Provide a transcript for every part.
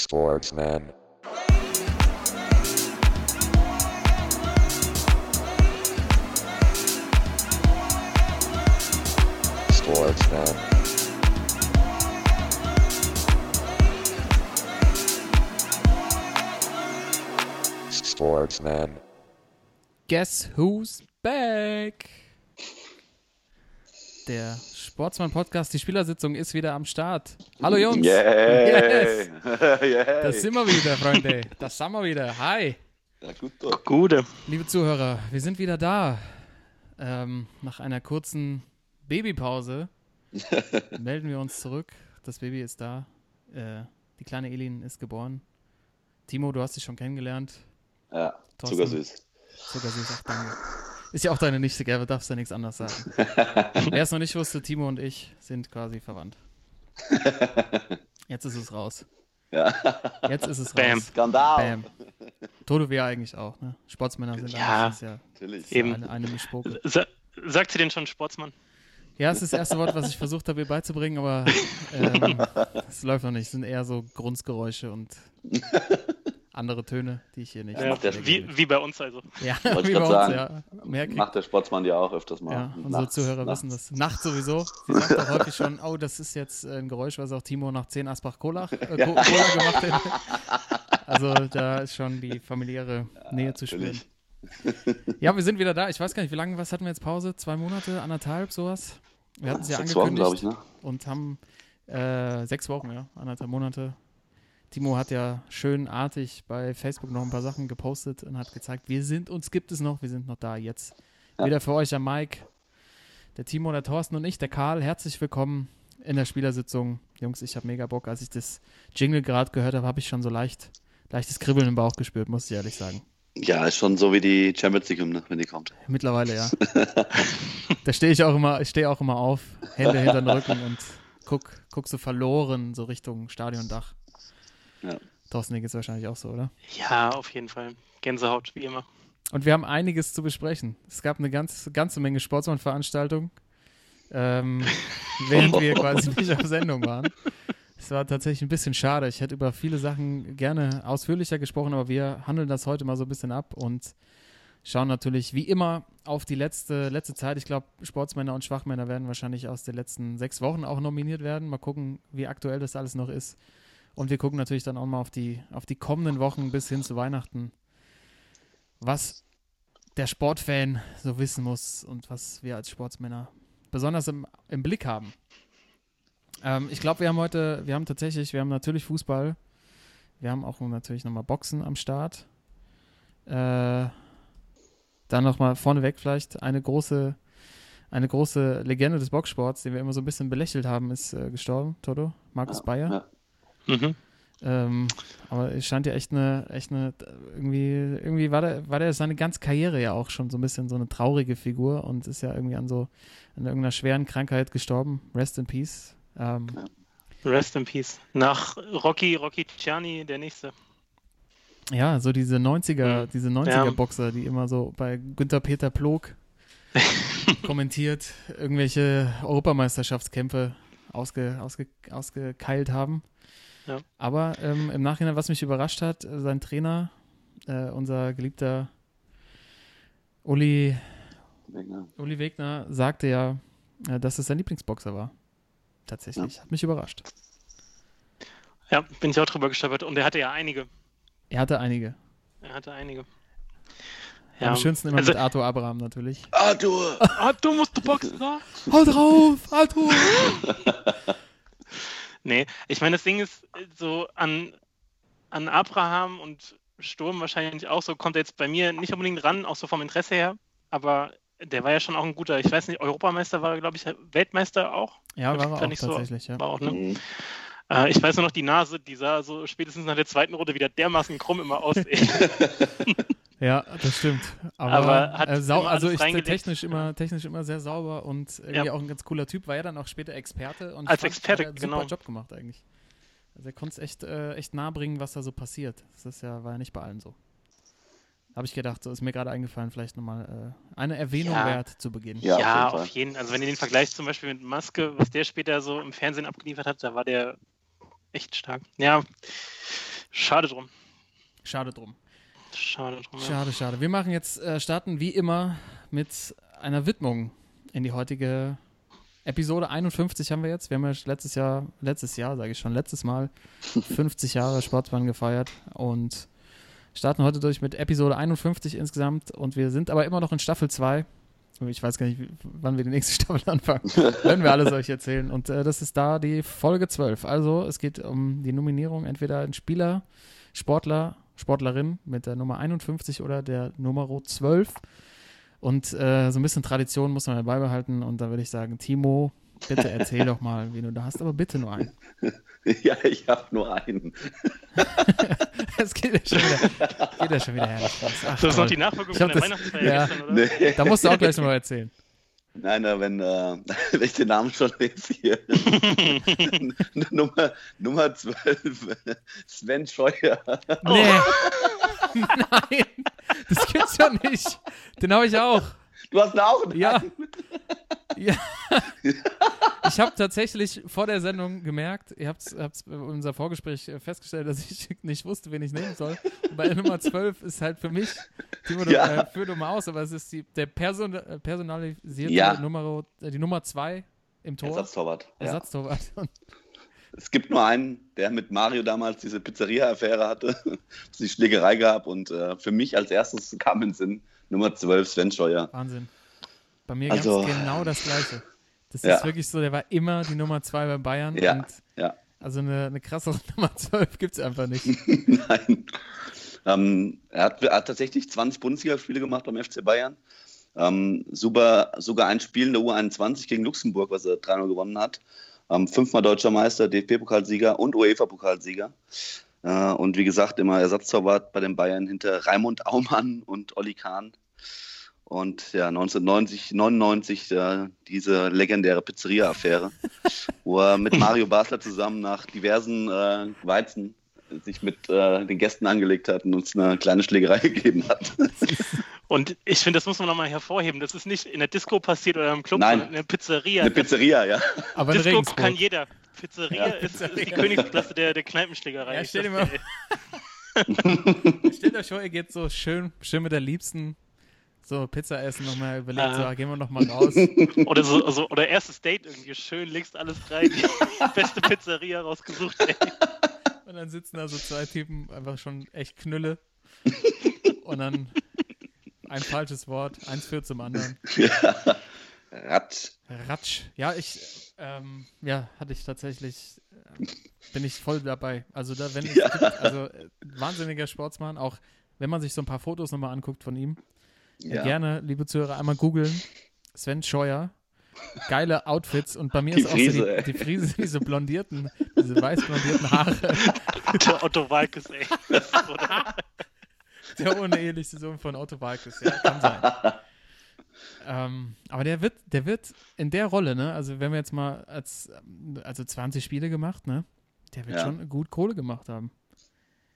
Sportsman. Sportsman. Sportsman. Guess who's back? Der Sportsmann-Podcast, die Spielersitzung ist wieder am Start. Hallo Jungs. Yay! Yes. Yay! Das sind wir wieder, Freunde. Das sind wir wieder. Hi. ja, gut doch. Gute. Liebe Zuhörer, wir sind wieder da. Ähm, nach einer kurzen Babypause melden wir uns zurück. Das Baby ist da. Äh, die kleine Elin ist geboren. Timo, du hast sie schon kennengelernt. Ja, Thorsten. zuckersüß. Sogar süß, ach danke. Ist ja auch deine Nichte, gell? Du darfst ja nichts anderes sagen. Wer es noch nicht wusste, Timo und ich sind quasi verwandt. Jetzt ist es raus. Ja. Jetzt ist es Bam. raus. Skandal! Bam. Toto wir eigentlich auch, ne? Sportsmänner sind Ja. ist ja Natürlich. Eben. eine, eine Mischpoke. Sa sagt sie denn schon Sportsmann? Ja, es ist das erste Wort, was ich versucht habe, ihr beizubringen, aber ähm, es läuft noch nicht. Es sind eher so Grunzgeräusche und andere Töne, die ich hier nicht. Ja, macht der wie, wie bei uns also. ja, Wollte wie bei uns, sagen. ja. Merke. Macht der Sportsmann ja auch öfters mal. Ja, unsere Nachts, Zuhörer nachts. wissen das. Nachts sowieso. Sie sagt auch häufig schon, oh, das ist jetzt ein Geräusch, was auch Timo nach 10 Asbach Cola, äh, Cola gemacht hätte. Also da ist schon die familiäre Nähe zu spüren. Ja, wir sind wieder da. Ich weiß gar nicht, wie lange, was hatten wir jetzt Pause? Zwei Monate, anderthalb, sowas? Wir hatten es ja Sechs Wochen, angekündigt glaube ich, ne? und haben äh, sechs Wochen, ja, anderthalb Monate. Timo hat ja schön artig bei Facebook noch ein paar Sachen gepostet und hat gezeigt, wir sind, uns gibt es noch, wir sind noch da jetzt. Ja. Wieder für euch der Mike, der Timo, der Thorsten und ich, der Karl. Herzlich willkommen in der Spielersitzung. Jungs, ich habe mega Bock. Als ich das Jingle gerade gehört habe, habe ich schon so leicht, leichtes Kribbeln im Bauch gespürt, muss ich ehrlich sagen. Ja, ist schon so wie die Champions League-Hymne, wenn die kommt. Mittlerweile, ja. da stehe ich auch immer, ich stehe auch immer auf, Hände hinter den Rücken und guck, guck so verloren so Richtung Stadiondach. Ja. Thorsten, dir geht's wahrscheinlich auch so, oder? Ja, auf jeden Fall. Gänsehaut, wie immer. Und wir haben einiges zu besprechen. Es gab eine ganz, ganze Menge Sportsmann-Veranstaltungen, ähm, während wir quasi nicht auf Sendung waren. Es war tatsächlich ein bisschen schade. Ich hätte über viele Sachen gerne ausführlicher gesprochen, aber wir handeln das heute mal so ein bisschen ab und schauen natürlich wie immer auf die letzte, letzte Zeit. Ich glaube, Sportsmänner und Schwachmänner werden wahrscheinlich aus den letzten sechs Wochen auch nominiert werden. Mal gucken, wie aktuell das alles noch ist. Und wir gucken natürlich dann auch mal auf die, auf die kommenden Wochen bis hin zu Weihnachten, was der Sportfan so wissen muss und was wir als Sportsmänner besonders im, im Blick haben. Ähm, ich glaube, wir haben heute, wir haben tatsächlich, wir haben natürlich Fußball, wir haben auch natürlich nochmal Boxen am Start. Äh, dann nochmal vorneweg vielleicht eine große, eine große Legende des Boxsports, den wir immer so ein bisschen belächelt haben, ist äh, gestorben, Toto, Markus Ja, Bayer. ja. Mhm. Ähm, aber es scheint ja echt eine, echt eine, irgendwie, irgendwie war der, war der seine ganze Karriere ja auch schon so ein bisschen so eine traurige Figur und ist ja irgendwie an so, an irgendeiner schweren Krankheit gestorben. Rest in Peace. Ähm, Rest in Peace. Nach Rocky, Rocky Ciani, der nächste. ja, so diese 90er, Mhm. diese Ja. 90er-Boxer, die immer so bei Günther Peter Plog kommentiert, irgendwelche Europameisterschaftskämpfe ausge, ausge, ausgekeilt haben. Ja. Aber ähm, im Nachhinein, was mich überrascht hat, äh, sein Trainer, äh, unser geliebter Uli, Wegner. Uli Wegner, sagte ja, äh, dass es sein Lieblingsboxer war. Tatsächlich. Hat mich überrascht. Ja, bin ich auch drüber gestolpert. Und er hatte ja einige. Er hatte einige. Er hatte einige. Am schönsten immer also, mit Arthur Abraham natürlich. Arthur! Ah, du musst du boxen, ne? Hau drauf, Arthur! Nee, ich meine, das Ding ist äh, so an, an Abraham und Sturm wahrscheinlich auch so, kommt er jetzt bei mir nicht unbedingt ran, auch so vom Interesse her, aber der war ja schon auch ein guter, ich weiß nicht, Europameister war, glaube ich, Weltmeister auch. Ja, war er auch nicht so- tatsächlich, ja. War auch, ne? Mhm. Äh, ich weiß nur noch, die Nase, die sah so spätestens nach der zweiten Runde wieder dermaßen krumm immer aus. Ja, das stimmt. Aber, Aber hat äh, sau also ich technisch immer, technisch immer sehr sauber und irgendwie Ja. auch ein ganz cooler Typ. War ja dann auch später Experte und Als fand, Experte, hat er einen super genau. Job gemacht eigentlich. Also er konnte es echt, äh, echt nahe bringen, was da so passiert. Das ist ja, war ja nicht bei allen so. Habe ich gedacht, so ist mir gerade eingefallen, vielleicht nochmal äh, eine Erwähnung Ja. wert zu Beginn. Ja, Ja, auf jeden auf jeden, Also wenn ihr den Vergleich zum Beispiel mit Maske, was der später so im Fernsehen abgeliefert hat, da war der echt stark. Ja, Schade drum. Schade drum. Schade drum. Schade, schade. Wir machen jetzt, äh, starten wie immer mit einer Widmung in die heutige Episode 51 haben wir jetzt. Wir haben ja letztes Jahr, letztes Jahr sage ich schon, letztes Mal 50 Jahre Sportsmann gefeiert und starten heute durch mit Episode 51 insgesamt und wir sind aber immer noch in Staffel 2. Ich weiß gar nicht, wann wir die nächste Staffel anfangen. Werden wir alles euch erzählen. Und äh, das ist da die Folge 12. Also es geht um die Nominierung entweder ein Spieler, Sportler, Sportlerin mit der Nummer 51 oder der Nummer 12. Und äh, so ein bisschen Tradition muss man ja beibehalten. Und da würde ich sagen, Timo, bitte erzähl doch mal, wie du da hast, aber bitte nur einen. Ja, ich habe nur einen. Es geht ja schon wieder, geht ja schon wieder herrlich raus. Ach, So ist noch die Nachfolge von der das- Weihnachtsfeier ja. gestern, oder? Nee. Da musst du auch gleich nochmal erzählen. Nein, wenn, äh, wenn ich den Namen schon lese hier. Nummer, Nummer 12, Sven Scheuer. Nee. Nein, das gibt's ja nicht. Den habe ich auch. Du hast auch einen. Ja. Ja. Ich habe tatsächlich vor der Sendung gemerkt, ihr habt es in unser Vorgespräch äh, festgestellt, dass ich nicht wusste, wen ich nehmen soll. Bei der Nummer 12 ist halt für mich, Timo, Ja. äh, mal aus, aber es ist die, der Person, äh, personalisierte Ja. Nummer, äh, die Nummer 2 im Tor. Ersatztorwart. Ja. Ersatztorwart. Und Es gibt nur einen, der mit Mario damals diese Pizzeria-Affäre hatte, die Schlägerei gab und äh, für mich als erstes kam in Sinn Nummer 12, Sven Scheuer. Wahnsinn. Bei mir Also- gab es genau das Gleiche. Das Ja. ist wirklich so, der war immer die Nummer 2 bei Bayern. Ja, ja. Also eine, eine krassere Nummer 12 gibt es einfach nicht. Nein. Ähm, er, hat, er hat tatsächlich 20 Bundesligaspiele gemacht beim FC Bayern. Ähm, super, sogar ein Spiel in der U21 gegen Luxemburg, was er 3-0 gewonnen hat. Ähm, fünfmal deutscher Meister, DFB-Pokalsieger und UEFA-Pokalsieger. Äh, und wie gesagt, immer Ersatztorwart bei den Bayern hinter Raimund Aumann und Olli Kahn. Und ja, 1990, 99 äh, diese legendäre Pizzeria-Affäre, wo er mit Mario Basler zusammen nach diversen äh, Weizen sich mit äh, den Gästen angelegt hat und uns eine kleine Schlägerei gegeben hat. Und ich finde, das muss man nochmal hervorheben. Das ist nicht in der Disco passiert oder im Club, Nein. sondern in der Pizzeria. Eine Pizzeria, ja. Aber in Disco Regensburg. kann jeder. Pizzeria, Ja, ist, ist die Pizzeria. Königsklasse der, der Kneipenschlägerei. Ja, Ich stell dir mal-. Stellt euch vor, ihr geht so schön, schön mit der Liebsten so Pizza essen nochmal überlegt, Ah. so, ah, gehen wir noch mal raus. Oder so, so, oder erstes Date irgendwie schön, legst alles rein, die beste Pizzeria rausgesucht. Ey. Und dann sitzen da so zwei Typen, einfach schon echt Knülle. Und dann ein falsches Wort, eins führt zum anderen. Rat. Ratsch. Ja, ich, ähm, ja, hatte ich tatsächlich, äh, bin ich voll dabei. Also da, wenn es Ja. gibt, also äh, wahnsinniger Sportsmann, auch wenn man sich so ein paar Fotos nochmal anguckt von ihm. Ja. Gerne, liebe Zuhörer, einmal googeln. Sven Scheuer. Geile Outfits und bei mir Die ist auch Frise, so die, die Frise, diese blondierten, diese weiß blondierten Haare. Der Otto Walkes, ey. Der- uneheliche Sohn von Otto Walkes, ja, kann sein. ähm, aber der wird, der wird in der Rolle, ne, also wenn wir jetzt mal als, also 20 Spiele gemacht, ne, der wird Ja. schon gut Kohle gemacht haben.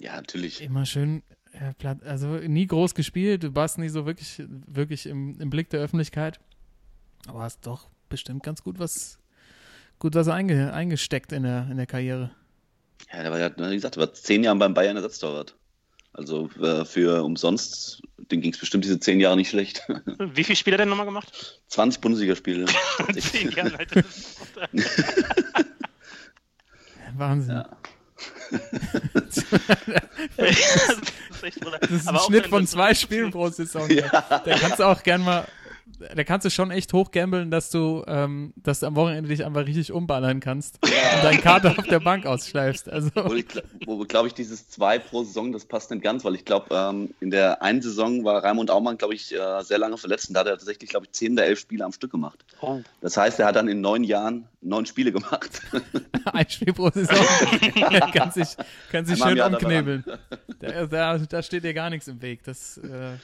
Ja, natürlich. Immer schön, also nie groß gespielt, du warst nie so wirklich, wirklich im, im Blick der Öffentlichkeit, aber hast doch bestimmt ganz gut was, gut was einge, eingesteckt in der, in der Karriere. Ja, der war ja, wie gesagt, der war zehn Jahre beim Bayern Ersatztorwart. Also äh, für umsonst, dem ging es bestimmt diese zehn Jahre nicht schlecht. Wie viele Spiele hat er nochmal gemacht? 20 Bundesligaspiele. Zehn Jahre, Alter. Wahnsinn. Ja. Das ist ein Schnitt von zwei Spielen pro Saison. Ja. Da kannst du auch gern mal, da kannst du schon echt hochgambeln, dass du, ähm, dass du am Wochenende dich einfach richtig umballern kannst und deine Karte auf der Bank ausschleifst. Also, Wo, glaube ich, dieses zwei pro Saison, das passt nicht ganz, weil ich glaube, ähm, in der einen Saison war Raimund Aumann, glaube ich, äh, sehr lange verletzt und da hat er tatsächlich, glaube ich, zehn oder elf Spiele am Stück gemacht. Oh. Das heißt, er hat dann in neun Jahren neun Spiele gemacht. ein Spiel pro Saison. kann sich, kann sich schön umknebeln. Da, da, da steht dir gar nichts im Weg. Das, äh,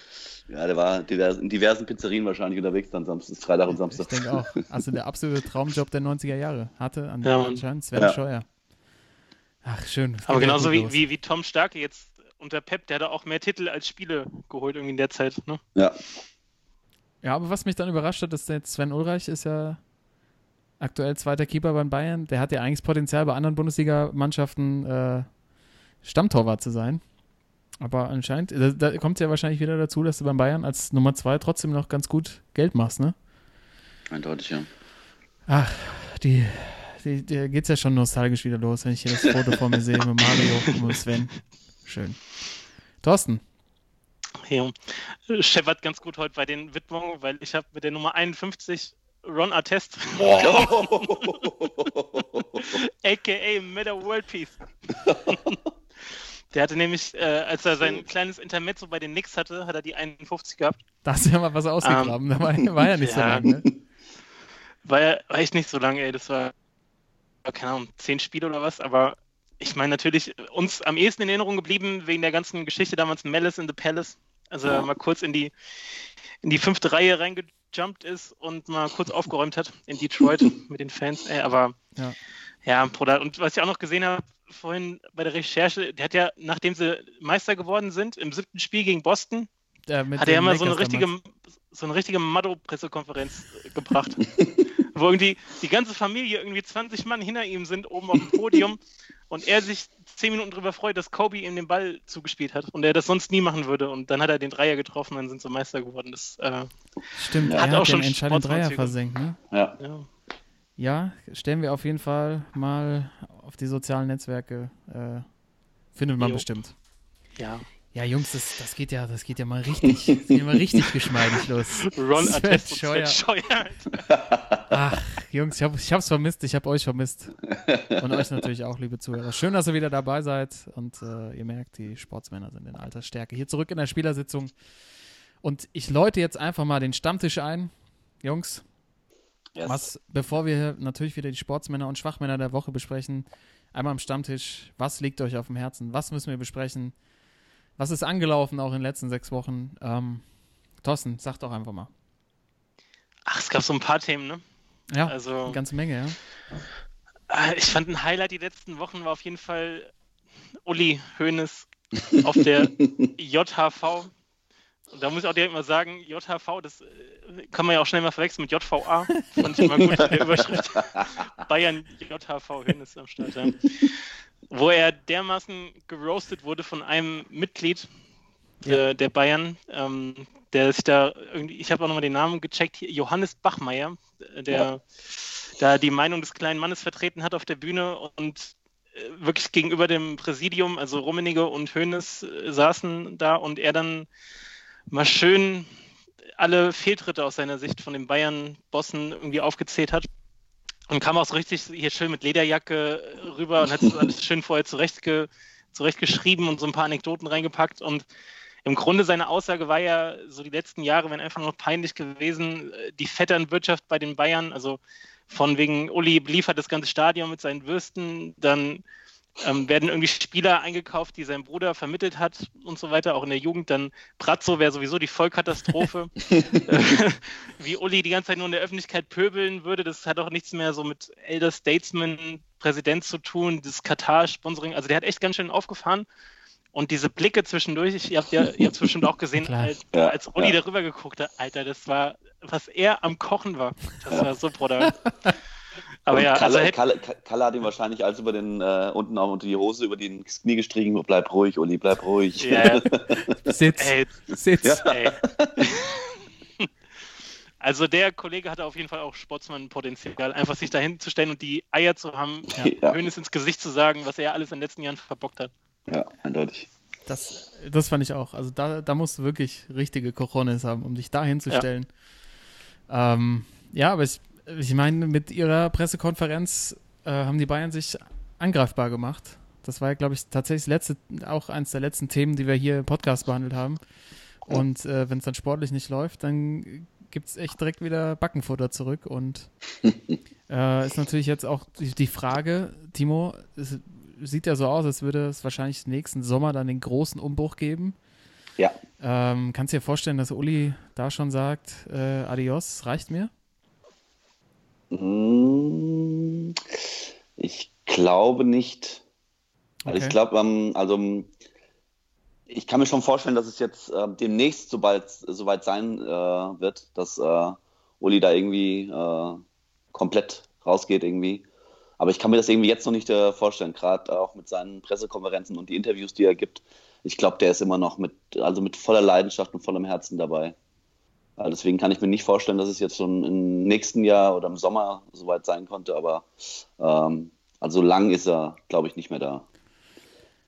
ja, der war divers, in diversen Pizzerien wahrscheinlich unterwegs dann Samstag, Freitag und ich Samstag. denke auch. Also der absolute Traumjob der 90er Jahre hatte an, Ja, anscheinend Sven Ja. Scheuer. Ach, schön. Aber genauso wie, wie, wie Tom Starke jetzt unter Pep, der hat auch mehr Titel als Spiele geholt irgendwie in der Zeit. Ne? Ja, Ja, aber was mich dann überrascht hat, ist jetzt Sven Ulreich ist ja aktuell zweiter Keeper beim Bayern. Der hat ja eigentlich das Potenzial bei anderen Bundesliga-Mannschaften äh, Stammtorwart zu sein. Aber anscheinend, da, da kommt es ja wahrscheinlich wieder dazu, dass du beim Bayern als Nummer zwei trotzdem noch ganz gut Geld machst, ne? Eindeutig, ja. Ach, die, die, die geht's ja schon nostalgisch wieder los, wenn ich hier das Foto vor mir sehe mit Mario und Sven. Schön. Thorsten. Ja. Scheppert ganz gut heute bei den Widmungen, weil ich habe mit der Nummer 51 Ron Artest. AKA Meta World Peace. Der hatte nämlich, äh, als er sein kleines Intermezzo bei den Knicks hatte, hat er die 51 gehabt. Da hast du ja mal was ausgegraben. Um, da war, war, ja nicht so lange. Ne? War ja war echt nicht so lange, ey. Das war, keine Ahnung, zehn Spiele oder was. Aber ich meine natürlich, uns am ehesten in Erinnerung geblieben wegen der ganzen Geschichte damals Malice in the Palace. Also ja. mal kurz in die, in die fünfte Reihe reingejumpt ist und mal kurz aufgeräumt hat in Detroit mit den Fans. Ey, aber ja. ja, Bruder. Und was ich auch noch gesehen habe, vorhin bei der Recherche, der hat ja, nachdem sie Meister geworden sind, im siebten Spiel gegen Boston, ja, hat er ja mal so eine richtige, so eine richtige Maddo-Pressekonferenz gebracht. wo irgendwie die ganze Familie, irgendwie 20 Mann hinter ihm sind, oben auf dem Podium und er sich zehn Minuten darüber freut, dass Kobe ihm den Ball zugespielt hat und er das sonst nie machen würde. Und dann hat er den Dreier getroffen, dann sind sie Meister geworden. Das äh, Stimmt, hat er hat auch schon den entscheidenden Dreier versenkt, ne? Ja. ja. Ja, stellen wir auf jeden Fall mal auf die sozialen Netzwerke. Äh, findet man jo. bestimmt. Ja. Ja, Jungs, das, das, geht ja, das geht ja mal richtig, das geht mal richtig geschmeidig los. Ron Attest Scheuer. Ach, Jungs, ich, hab, ich hab's vermisst, ich hab euch vermisst. Und euch natürlich auch, liebe Zuhörer. Schön, dass ihr wieder dabei seid und äh, ihr merkt, die Sportsmänner sind in Altersstärke. Hier zurück in der Spielersitzung. Und ich läute jetzt einfach mal den Stammtisch ein. Jungs, yes. was, bevor wir natürlich wieder die Sportsmänner und Schwachmänner der Woche besprechen, einmal am Stammtisch, was liegt euch auf dem Herzen? Was müssen wir besprechen? Was ist angelaufen auch in den letzten sechs Wochen? Ähm, Thorsten, sag doch einfach mal. Ach, es gab so ein paar Themen, ne? Ja, also, eine ganze Menge, ja. Äh, ich fand ein Highlight die letzten Wochen war auf jeden Fall Uli Hoeneß auf der JHV. Und da muss ich auch direkt mal sagen, JHV, das äh, kann man ja auch schnell mal verwechseln mit JVA. Fand ich immer gut in der Überschrift. Bayern JHV Hoeneß am Start. Wo er dermaßen geroastet wurde von einem Mitglied ja. der Bayern, ähm, der sich da irgendwie, ich habe auch nochmal den Namen gecheckt, Johannes Bachmeier, der ja. da die Meinung des kleinen Mannes vertreten hat auf der Bühne und äh, wirklich gegenüber dem Präsidium, also Rummenigge und Hoeneß äh, saßen da und er dann mal schön alle Fehltritte aus seiner Sicht von den Bayern-Bossen irgendwie aufgezählt hat. Und kam auch so richtig hier schön mit Lederjacke rüber und hat das alles schön vorher zurechtge zurechtgeschrieben und so ein paar Anekdoten reingepackt. Und im Grunde seine Aussage war ja, so die letzten Jahre wären einfach nur peinlich gewesen, die Vetternwirtschaft bei den Bayern, also von wegen Uli liefert das ganze Stadion mit seinen Würsten, dann ähm, werden irgendwie Spieler eingekauft, die sein Bruder vermittelt hat und so weiter, auch in der Jugend. Dann Brazzo wäre sowieso die Vollkatastrophe. Wie Uli die ganze Zeit nur in der Öffentlichkeit pöbeln würde, das hat auch nichts mehr so mit Elder Statesman Präsident zu tun, das Katar-Sponsoring. Also der hat echt ganz schön aufgefahren. Und diese Blicke zwischendurch, ihr habt ja, ihr habt bestimmt auch gesehen, als, ja, als Uli ja. darüber geguckt hat, Alter, das war, was er am Kochen war. Das war so brutal. Aber ja, Kalle, also Kalle, Kalle, hat ihm wahrscheinlich alles über den, äh, unten unter die Hose, über die Knie gestrichen. Bleib ruhig, Uli, bleib ruhig. Yeah. Sitz. Ey, Sitz. Ja. Ey. Also der Kollege hatte auf jeden Fall auch Sportsmann-Potenzial, einfach sich dahin zu stellen und die Eier zu haben, ja. Hönes ins Gesicht zu sagen, was er alles in den letzten Jahren verbockt hat. Ja, eindeutig. Das, das fand ich auch. Also da, da musst du wirklich richtige Cojones haben, um dich da hinzustellen. Ja. Ähm, ja, aber ich, ich meine, mit ihrer Pressekonferenz äh, haben die Bayern sich angreifbar gemacht. Das war ja, glaube ich, tatsächlich letzte, auch eines der letzten Themen, die wir hier im Podcast behandelt haben. Und äh, wenn es dann sportlich nicht läuft, dann gibt es echt direkt wieder Backenfutter zurück. Und äh, ist natürlich jetzt auch die, die Frage, Timo, es sieht ja so aus, als würde es wahrscheinlich nächsten Sommer dann den großen Umbruch geben. Ja. Ähm, kannst du dir vorstellen, dass Uli da schon sagt, äh, adios, reicht mir? Hm, ich glaube nicht. Okay. Ich glaube, ähm, also ich kann mir schon vorstellen, dass es jetzt äh, demnächst sobald soweit sein äh, wird, dass äh, Uli da irgendwie äh, komplett rausgeht irgendwie. Aber ich kann mir das irgendwie jetzt noch nicht äh, vorstellen, gerade auch mit seinen Pressekonferenzen und die Interviews, die er gibt. Ich glaube, der ist immer noch mit, also mit voller Leidenschaft und vollem Herzen dabei. Äh, deswegen kann ich mir nicht vorstellen, dass es jetzt schon im nächsten Jahr oder im Sommer soweit sein konnte. Aber ähm, also lang ist er, glaube ich, nicht mehr da,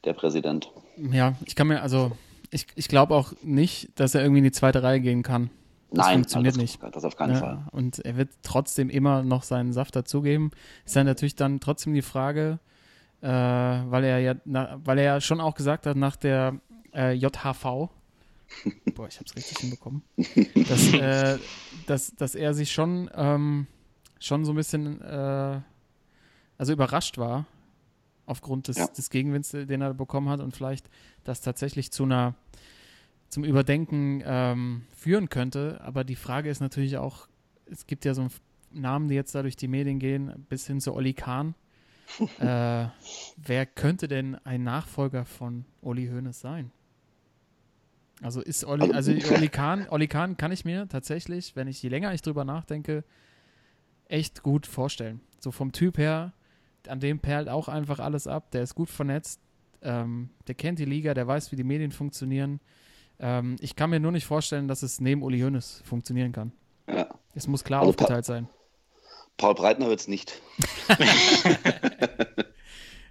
der Präsident. Ja, ich kann mir, also ich, ich glaube auch nicht, dass er irgendwie in die zweite Reihe gehen kann. Das Nein, funktioniert das, nicht. Das auf keinen Ja, Fall. und er wird trotzdem immer noch seinen Saft dazugeben. Ist dann natürlich dann trotzdem die Frage, äh, weil er ja, na, weil er ja schon auch gesagt hat nach der äh, JHV, boah, ich hab's richtig hinbekommen, dass, äh, dass, dass er sich schon, ähm, schon so ein bisschen, äh, also überrascht war aufgrund des, Ja. des Gegenwinds, den er bekommen hat und vielleicht das tatsächlich zu einer zum Überdenken ähm, führen könnte. Aber die Frage ist natürlich auch, es gibt ja so Namen, die jetzt da durch die Medien gehen, bis hin zu Olli Kahn. äh, wer könnte denn ein Nachfolger von Uli Hoeneß sein? Also ist Olli, also Olli Kahn, Olli Kahn kann ich mir tatsächlich, wenn ich je länger ich drüber nachdenke, echt gut vorstellen. So vom Typ her, an dem perlt auch einfach alles ab. Der ist gut vernetzt, ähm, der kennt die Liga, der weiß, wie die Medien funktionieren. Ähm, ich kann mir nur nicht vorstellen, dass es neben Uli Hoeneß funktionieren kann. Ja. Es muss klar Also Pa- aufgeteilt sein. Paul Breitner wird es nicht.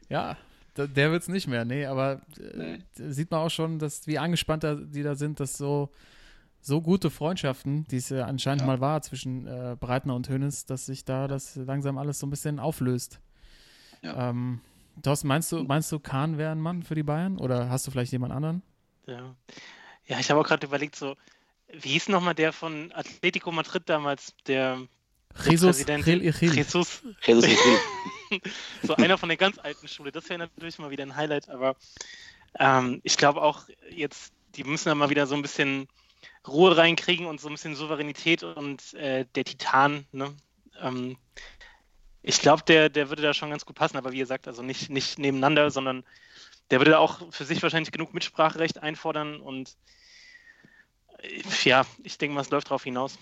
Ja, der wird es nicht mehr, nee, aber äh, Nee. sieht man auch schon, dass wie angespannt da, die da sind, dass so, so gute Freundschaften, die es ja anscheinend Ja. mal war zwischen äh, Breitner und Hoeneß, dass sich da das langsam alles so ein bisschen auflöst. Ja. Ähm, Thorsten, meinst du, meinst du, Kahn wäre ein Mann für die Bayern oder hast du vielleicht jemand anderen? Ja, ja ich habe auch gerade überlegt, so, wie hieß nochmal der von Atletico Madrid damals, der Jesus. Jesus, Jesus so einer von der ganz alten Schule. Das wäre natürlich mal wieder ein Highlight, aber ähm, ich glaube auch jetzt, die müssen da mal wieder so ein bisschen Ruhe reinkriegen und so ein bisschen Souveränität und äh, der Titan, ne? Ähm, ich glaube, der, der würde da schon ganz gut passen, aber wie gesagt, also nicht, nicht nebeneinander, sondern der würde auch für sich wahrscheinlich genug Mitspracherecht einfordern und äh, ja, ich denke mal, es läuft darauf hinaus,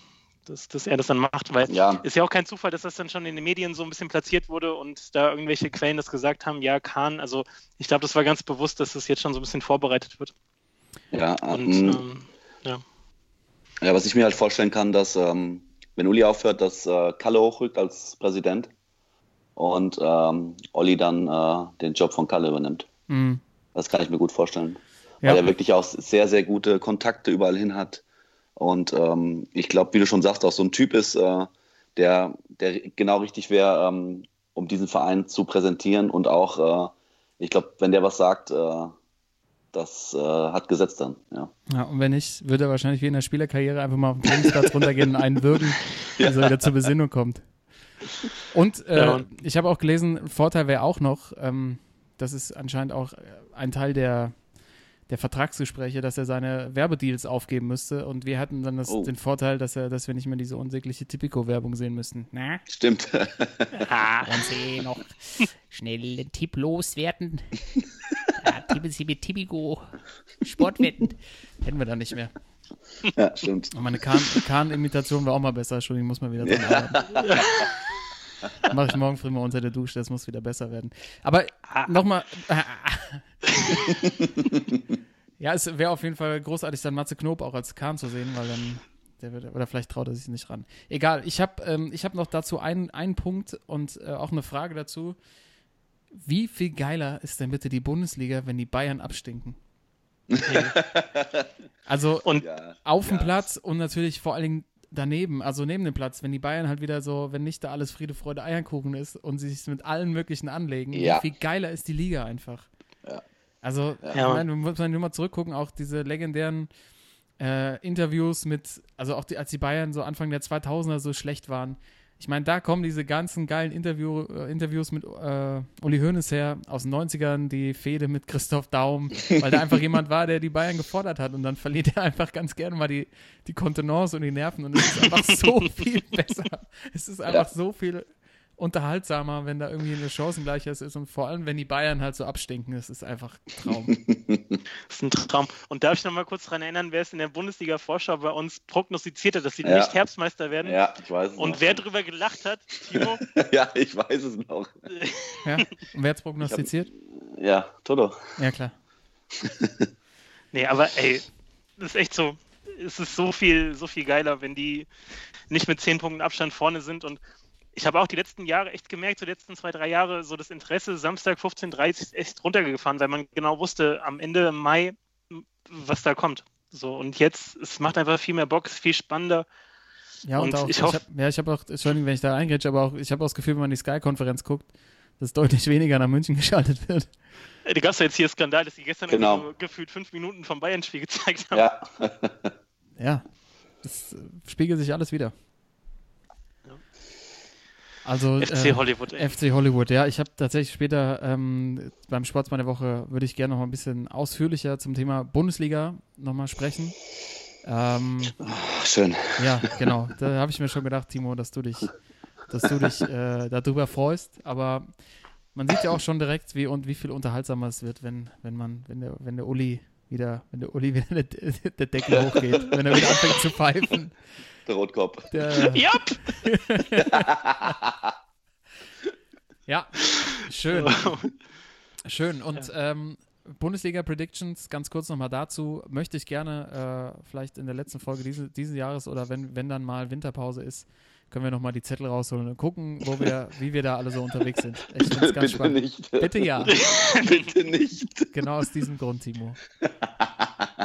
dass, dass er das dann macht, weil Ja, ist ja auch kein Zufall, dass das dann schon in den Medien so ein bisschen platziert wurde und da irgendwelche Quellen das gesagt haben, ja, Kahn, also ich glaube, das war ganz bewusst, dass das jetzt schon so ein bisschen vorbereitet wird. ja. Und ähm, ähm, Ja, was ich mir halt vorstellen kann, dass ähm, wenn Uli aufhört, dass äh, Kalle hochrückt als Präsident und ähm, Olli dann äh, den Job von Kalle übernimmt. Mhm. Das kann ich mir gut vorstellen. Ja. Weil er wirklich auch sehr, sehr gute Kontakte überall hin hat. Und ähm, ich glaube, wie du schon sagst, auch so ein Typ ist, äh, der, der genau richtig wäre, ähm, um diesen Verein zu präsentieren. Und auch, äh, ich glaube, wenn der was sagt, äh, das äh, hat Gesetz dann. Ja. Ja, und wenn nicht, würde er wahrscheinlich wie in der Spielerkarriere einfach mal auf den Trainingsplatz runtergehen und einen würgen, bis er wieder zur Besinnung kommt. Und äh, Ja, und- ich habe auch gelesen, Vorteil wäre auch noch, ähm, das ist anscheinend auch ein Teil der, der Vertragsgespräche, dass er seine Werbedeals aufgeben müsste. Und wir hatten dann das, Oh. den Vorteil, dass, er, dass wir nicht mehr diese unsägliche Tipico-Werbung sehen müssten. Na, Stimmt. wollen Sie noch schnell den Tipp loswerden? Ja, tippen Sie mit Tipico Sportwetten. Hätten wir dann nicht mehr. ja, stimmt. Und meine Kahn- Kahn-Imitation war auch mal besser. Entschuldigung, muss mal wieder dran arbeiten. Mache ich morgen früh mal unter der Dusche, das muss wieder besser werden. Aber nochmal. ja, es wäre auf jeden Fall großartig, dann Matze Knob auch als Kahn zu sehen, weil dann. Der wird, oder vielleicht traut er sich nicht ran. Egal, ich habe ähm, ich hab noch dazu einen, einen Punkt und äh, auch eine Frage dazu. Wie viel geiler ist denn bitte die Bundesliga, wenn die Bayern abstinken? Also, Und Ja, auf dem ja. Platz und natürlich vor allen Dingen daneben, also neben dem Platz, wenn die Bayern halt wieder so, wenn nicht da alles Friede, Freude, Eierkuchen ist und sie sich mit allen möglichen anlegen, Ja. wie viel geiler ist die Liga einfach. Ja. Also, Ja. ich meine, muss man nur mal zurückgucken, auch diese legendären äh, Interviews mit, also auch die, als die Bayern so Anfang der 2000er so schlecht waren. Ich meine, da kommen diese ganzen geilen Interview, äh, Interviews mit äh, Uli Hoeneß her, aus den 90ern, die Fehde mit Christoph Daum, weil da einfach jemand war, der die Bayern gefordert hat und dann verliert er einfach ganz gerne mal die, die Kontenance und die Nerven und es ist einfach so viel besser. Es ist einfach Ja. so viel unterhaltsamer, wenn da irgendwie eine Chancengleichheit ist und vor allem, wenn die Bayern halt so abstinken, es ist einfach ein Traum. ist ein Traum. Und darf ich noch mal kurz daran erinnern, wer es in der Bundesliga-Vorschau bei uns prognostiziert hat, dass sie Ja. nicht Herbstmeister werden? Ja, ich weiß es Und noch. wer drüber gelacht hat? Timo? ja, ich weiß es noch. Ja? Und wer hat's prognostiziert? Ja, Toto. Ja, klar. nee, aber ey, das ist echt so. Es ist so viel, so viel geiler, wenn die nicht mit zehn Punkten Abstand vorne sind. Und ich habe auch die letzten Jahre echt gemerkt, so die letzten zwei, drei Jahre, so das Interesse Samstag 15.30 ist echt runtergefahren, weil man genau wusste, am Ende Mai, was da kommt. So, und jetzt, es macht einfach viel mehr Bock, ist viel spannender. Ja, und, Und auch, ich ich, hoff- hab, ja, ich habe auch, Entschuldigung, wenn ich da eingrätsche, aber auch, ich habe auch das Gefühl, wenn man die Sky-Konferenz guckt, dass deutlich weniger nach München geschaltet wird. Äh, Da gab es ja jetzt hier Skandal, dass die gestern Genau. so gefühlt fünf Minuten vom Bayern-Spiel gezeigt haben. Ja. Ja, das spiegelt sich alles wieder. Also FC äh, Hollywood, ey. FC Hollywood, ja. Ich habe tatsächlich später ähm, beim Sportsmann der Woche würde ich gerne noch mal ein bisschen ausführlicher zum Thema Bundesliga nochmal sprechen. Ähm, Ach, schön. ja, genau. Da habe ich mir schon gedacht, Timo, dass du dich, dass du dich äh, darüber freust. Aber man sieht ja auch schon direkt, wie und wie viel unterhaltsamer es wird, wenn, wenn man, wenn der, wenn der Uli wieder, wenn der Uli wieder der, der Deckel hochgeht, wenn er wieder anfängt zu pfeifen. Der Rotkopf. Der, Ja, ja, schön. Schön. Und ähm, Bundesliga Predictions, ganz kurz nochmal dazu, möchte ich gerne äh, vielleicht in der letzten Folge diese, dieses Jahres oder wenn, wenn dann mal Winterpause ist, können wir nochmal die Zettel rausholen und gucken, wo wir, wie wir da alle so unterwegs sind. Ich finde es ganz Bitte spannend. nicht. Bitte ja, Bitte nicht. genau aus diesem Grund, Timo.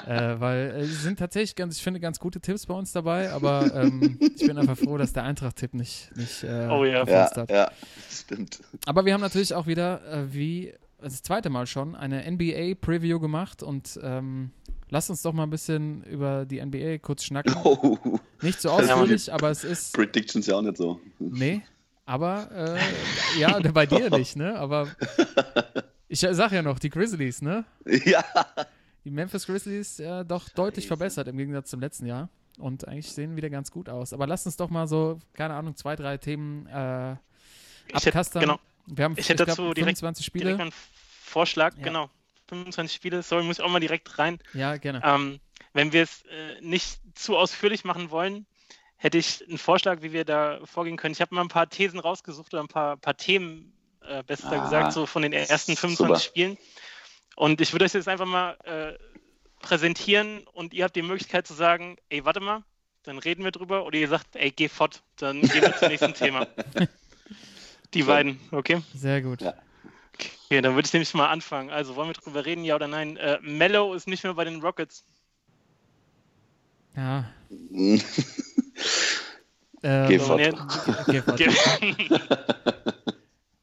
äh, weil äh, es sind tatsächlich ganz, ich finde, ganz gute Tipps bei uns dabei, aber ähm, ich bin einfach froh, dass der Eintracht-Tipp nicht, nicht äh, Oh ja. Ja, hat. ja, stimmt. Aber wir haben natürlich auch wieder, äh, wie das zweite Mal schon, eine NBA-Preview gemacht und ähm, lasst uns doch mal ein bisschen über die NBA kurz schnacken. Oh, Nicht so ausführlich, aber es ist. Predictions ja auch nicht so. Nee, aber äh, ja, bei dir nicht, ne? Aber ich sag ja noch, die Grizzlies, ne? Ja, Die Memphis Grizzlies äh, doch deutlich verbessert im Gegensatz zum letzten Jahr. Und eigentlich sehen wieder ganz gut aus. Aber lasst uns doch mal so, keine Ahnung, zwei, drei Themen äh, ich hätte, abkastern. genau, Wir haben Ich hätte dazu direkt- 25 direkt Spiele. mal einen Vorschlag, Ja. genau. 25 Spiele, sorry, muss ich auch mal direkt rein. Ja, gerne. Ähm, wenn wir es äh, nicht zu ausführlich machen wollen, hätte ich einen Vorschlag, wie wir da vorgehen können. Ich habe mal ein paar Thesen rausgesucht oder ein paar, paar Themen, äh, besser Ah, gesagt, so von den ersten 25 super. Spielen. Und ich würde euch jetzt einfach mal äh, präsentieren und ihr habt die Möglichkeit zu sagen, ey, warte mal, dann reden wir drüber. Oder ihr sagt, ey, geh fort, dann gehen wir zum nächsten Thema. Die Schön. beiden, okay? Sehr gut. Ja. Okay, dann würde ich nämlich mal anfangen. Also, wollen wir drüber reden, ja oder nein? Äh, Mello ist nicht mehr bei den Rockets. Ja. Hm. Äh, Geh So, ge-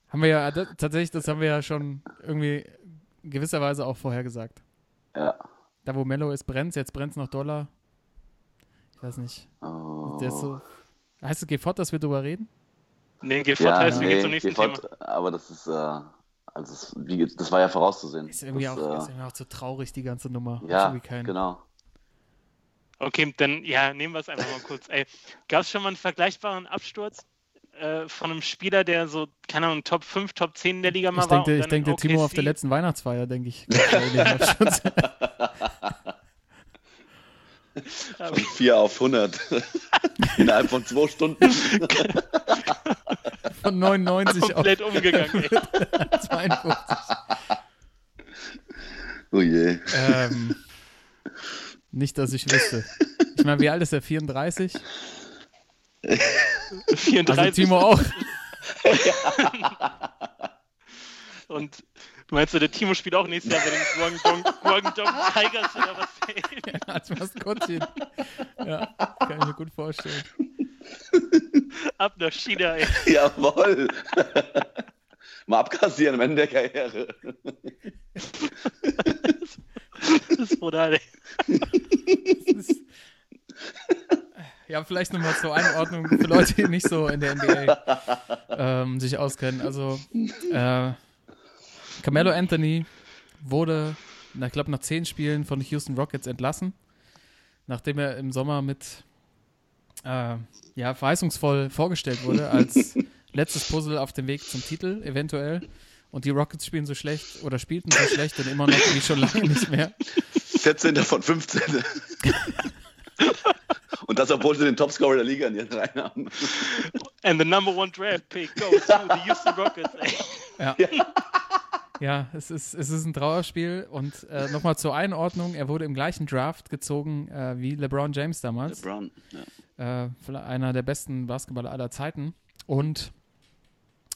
Haben wir ja, das, tatsächlich, das haben wir ja schon irgendwie gewisserweise auch vorher gesagt. ja. Da, wo Mello ist, brennt jetzt brennt es noch Dollar. Ich weiß nicht. Oh. Der ist so. Heißt es, geh fort, dass wir drüber reden? Nee, geh fort, ja, heißt, wir gehen nee, zum nächsten geh fort, Thema. aber das ist, äh, also wie, das war ja vorauszusehen. Ist irgendwie, das, auch, äh, ist irgendwie auch zu traurig, die ganze Nummer. ja, genau. Okay, dann ja, nehmen wir es einfach mal kurz. Ey, gab es schon mal einen vergleichbaren Absturz äh, von einem Spieler, der so, keine Ahnung, Top 5, Top 10 in der Liga mal Ich war? denke, ich denke, der Timo auf der letzten Weihnachtsfeier, denke ich. Von 4 auf 100. Innerhalb von zwei Stunden. Von 99 auf komplett umgegangen. Ey. 52. Oh je. Ähm, nicht, dass ich wüsste. Ich meine, wie alt ist er? 34? 34. Also Timo auch. Und du meinst, so, der Timo spielt auch nächstes Jahr bei den Guangdong, Guangdong Tigers oder was? Ey? Als Maskottchen. Ja, kann ich mir gut vorstellen. Ab nach China, ey. Jawohl. Mal abkassieren am Ende der Karriere. Das ist brutal, ey. Das ist- Ja, vielleicht nochmal zur Einordnung für Leute, die nicht so in der NBA ähm, sich auskennen. Also, äh, Carmelo Anthony wurde, na, ich glaube, nach zehn Spielen von den Houston Rockets entlassen, nachdem er im Sommer mit äh, ja, verheißungsvoll vorgestellt wurde als letztes Puzzle auf dem Weg zum Titel, eventuell. Und die Rockets spielen so schlecht oder spielten so schlecht und immer noch wie schon lange nicht mehr. 14. von 15. Und das, obwohl sie den Topscorer der Liga in ihren Reihen haben. And the number one draft pick goes to the Houston Rockets. Ja. Ja, es ist, es ist ein Trauerspiel und äh, nochmal zur Einordnung, er wurde im gleichen Draft gezogen äh, wie LeBron James damals. LeBron, ja. Äh, einer der besten Basketballer aller Zeiten. Und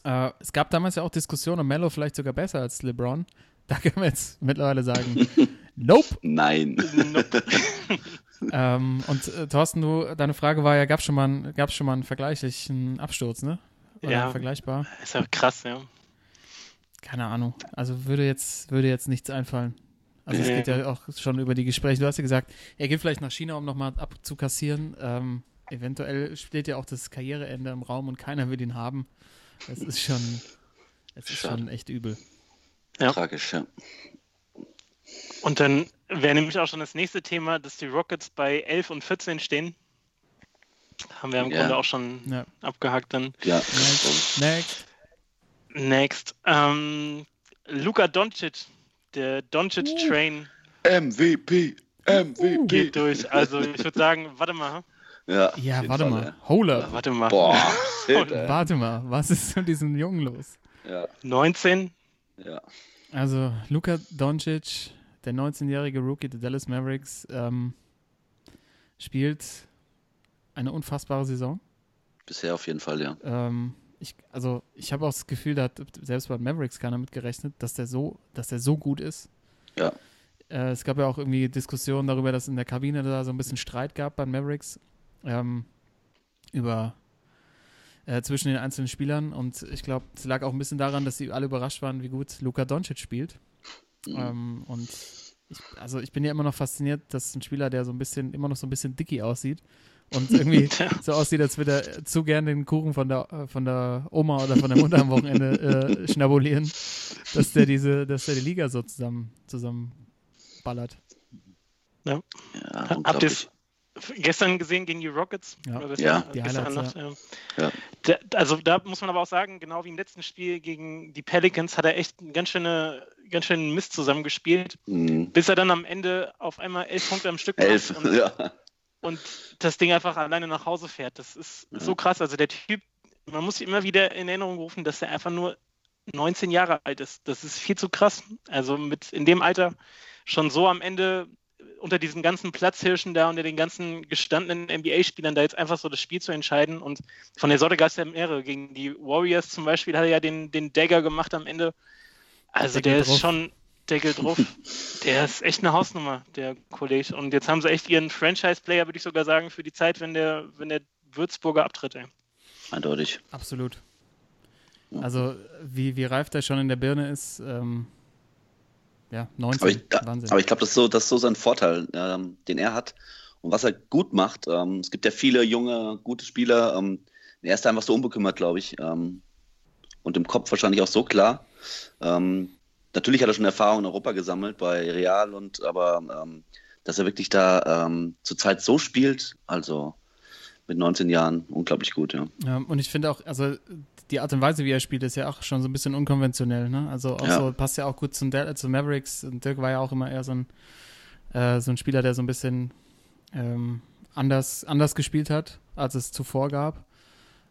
äh, es gab damals ja auch Diskussionen, ob Mello vielleicht sogar besser als LeBron. Da können wir jetzt mittlerweile sagen, nope. Nein. Nope. Ähm, und äh, Thorsten, du, deine Frage war ja, gab es schon, mal einen- gab's schon mal einen vergleichlichen Absturz, ne? Oder Ja. vergleichbar? Ist ja krass, ja. Keine Ahnung. Also würde jetzt, würde jetzt nichts einfallen. Also es geht ja auch schon über die Gespräche. Du hast ja gesagt, er geht vielleicht nach China, um nochmal abzukassieren. Ähm, eventuell steht ja auch das Karriereende im Raum und keiner will ihn haben. Das ist schon, es ist schon echt übel. Ja. Tragisch, ja. Und dann wäre nämlich auch schon das nächste Thema, dass die Rockets bei 11 und 14 stehen. Haben wir im Ja. Grunde auch schon Ja. abgehakt dann. Ja. Next. Next. Next. Ähm, Luka Doncic. Der Doncic-Train MVP, MVP. geht durch. Also ich würde sagen, warte mal. Ja, Ja, warte Fall, mal. Hold up. Warte mal. Boah, shit. Warte mal. Was ist mit diesem Jungen los? Ja, 19. ja. Also, Luka Doncic, der 19-jährige Rookie der Dallas Mavericks, ähm, spielt eine unfassbare Saison. Bisher auf jeden Fall, ja. Ähm, ich, also, ich habe auch das Gefühl, da hat selbst bei Mavericks keiner mitgerechnet, dass der so, dass der so gut ist. Ja. Äh, es gab ja auch irgendwie Diskussionen darüber, dass in der Kabine da so ein bisschen Streit gab bei Mavericks ähm, über äh, zwischen den einzelnen Spielern und ich glaube, es lag auch ein bisschen daran, dass sie alle überrascht waren, wie gut Luka Doncic spielt. Mhm. Ähm, und ich, also ich bin ja immer noch fasziniert, dass ein Spieler, der so ein bisschen, immer noch so ein bisschen dicky aussieht und irgendwie so aussieht, als würde er zu gern den Kuchen von der, äh, von der Oma oder von der Mutter am Wochenende äh, schnabulieren, dass der diese, dass der die Liga so zusammen, zusammen ballert. ja Habt ihr gestern gesehen gegen die Rockets? Ja. Oder Ja. gestern- Die Highlights, Nacht, ja. Ja. Da, also da muss man aber auch sagen, genau wie im letzten Spiel gegen die Pelicans hat er echt einen ganz, schöne, ganz schönen Mist zusammengespielt, Mhm. bis er dann am Ende auf einmal elf Punkte am Stück Elf, ja. Und das Ding einfach alleine nach Hause fährt. Das ist Ja. so krass. Also der Typ, man muss sich immer wieder in Erinnerung rufen, dass er einfach nur 19 Jahre alt ist. Das ist viel zu krass. Also mit in dem Alter schon so am Ende unter diesen ganzen Platzhirschen da, unter den ganzen gestandenen NBA-Spielern da jetzt einfach so das Spiel zu entscheiden. Und von der Sorte gab es ja mehrere. Gegen die Warriors zum Beispiel hat er ja den, den Dagger gemacht am Ende. Also der drauf. ist schon Deckel drauf. der ist echt eine Hausnummer, der Kollege. Und jetzt haben sie echt ihren Franchise-Player, würde ich sogar sagen, für die Zeit, wenn der, wenn der Würzburger abtritt. Ey. Eindeutig. Absolut. Ja. Also wie, wie reif der schon in der Birne ist, ähm, ja, 19, Aber ich, Wahnsinn. aber ich glaube, das, ist so, das ist so sein Vorteil, ähm, den er hat und was er gut macht. Ähm, es gibt ja viele junge, gute Spieler. Ähm, er ist einfach so unbekümmert, glaube ich. Ähm, und im Kopf wahrscheinlich auch so klar. Ähm, natürlich hat er schon Erfahrung in Europa gesammelt bei Real und aber ähm, dass er wirklich da ähm, zurzeit so spielt, also mit 19 Jahren, unglaublich gut, ja. Ja, und ich finde auch, also die Art und Weise, wie er spielt, ist ja auch schon so ein bisschen unkonventionell, ne? Also Ja. so, passt ja auch gut zum, Del- zu Mavericks. Und Dirk war ja auch immer eher so ein, äh, so ein Spieler, der so ein bisschen ähm, anders, anders gespielt hat, als es zuvor gab.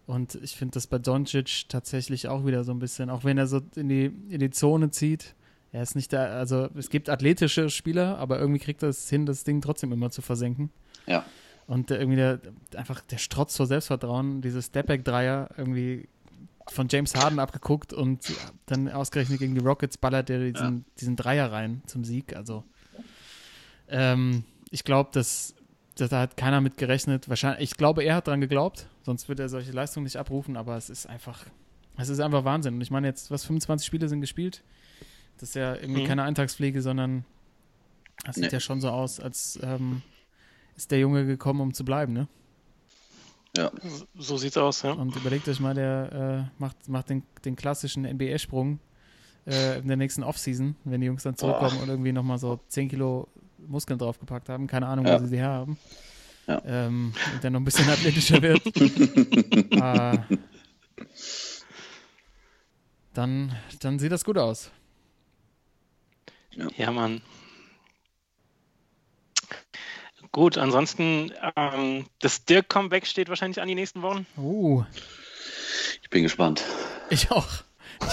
Und ich finde das bei Doncic tatsächlich auch wieder so ein bisschen, auch wenn er so in die, in die Zone zieht, er ist nicht da, also es gibt athletische Spieler, aber irgendwie kriegt er es hin, das Ding trotzdem immer zu versenken. Ja. Und der, irgendwie der, einfach der Strotz vor Selbstvertrauen, dieses Stepback-Dreier irgendwie von James Harden abgeguckt und dann ausgerechnet gegen die Rockets ballert er diesen, diesen Dreier rein zum Sieg. Also ähm, ich glaube, dass, dass da hat keiner mit gerechnet. Wahrscheinlich, ich glaube, er hat dran geglaubt, sonst würde er solche Leistungen nicht abrufen, aber es ist einfach, es ist einfach Wahnsinn. Und ich meine jetzt, was 25 Spiele sind gespielt, das ist ja irgendwie Mhm. keine Eintagspflege, sondern das sieht Nee. ja schon so aus, als ähm, ist der Junge gekommen, um zu bleiben, ne? Ja. So- So sieht's aus, ja. Und überlegt euch mal, der äh, macht, macht den, den klassischen NBA-Sprung äh, in der nächsten Offseason, wenn die Jungs dann zurückkommen Boah. und irgendwie nochmal so 10 Kilo Muskeln draufgepackt haben. Keine Ahnung, Ja. wo sie sie herhaben. Ja. Ähm, und der noch ein bisschen athletischer wird. äh, dann, dann sieht das gut aus. Ja, Mann. Gut, ansonsten ähm, das Dirk-Comeback steht wahrscheinlich an die nächsten Wochen. Uh, Ich bin gespannt. ich auch.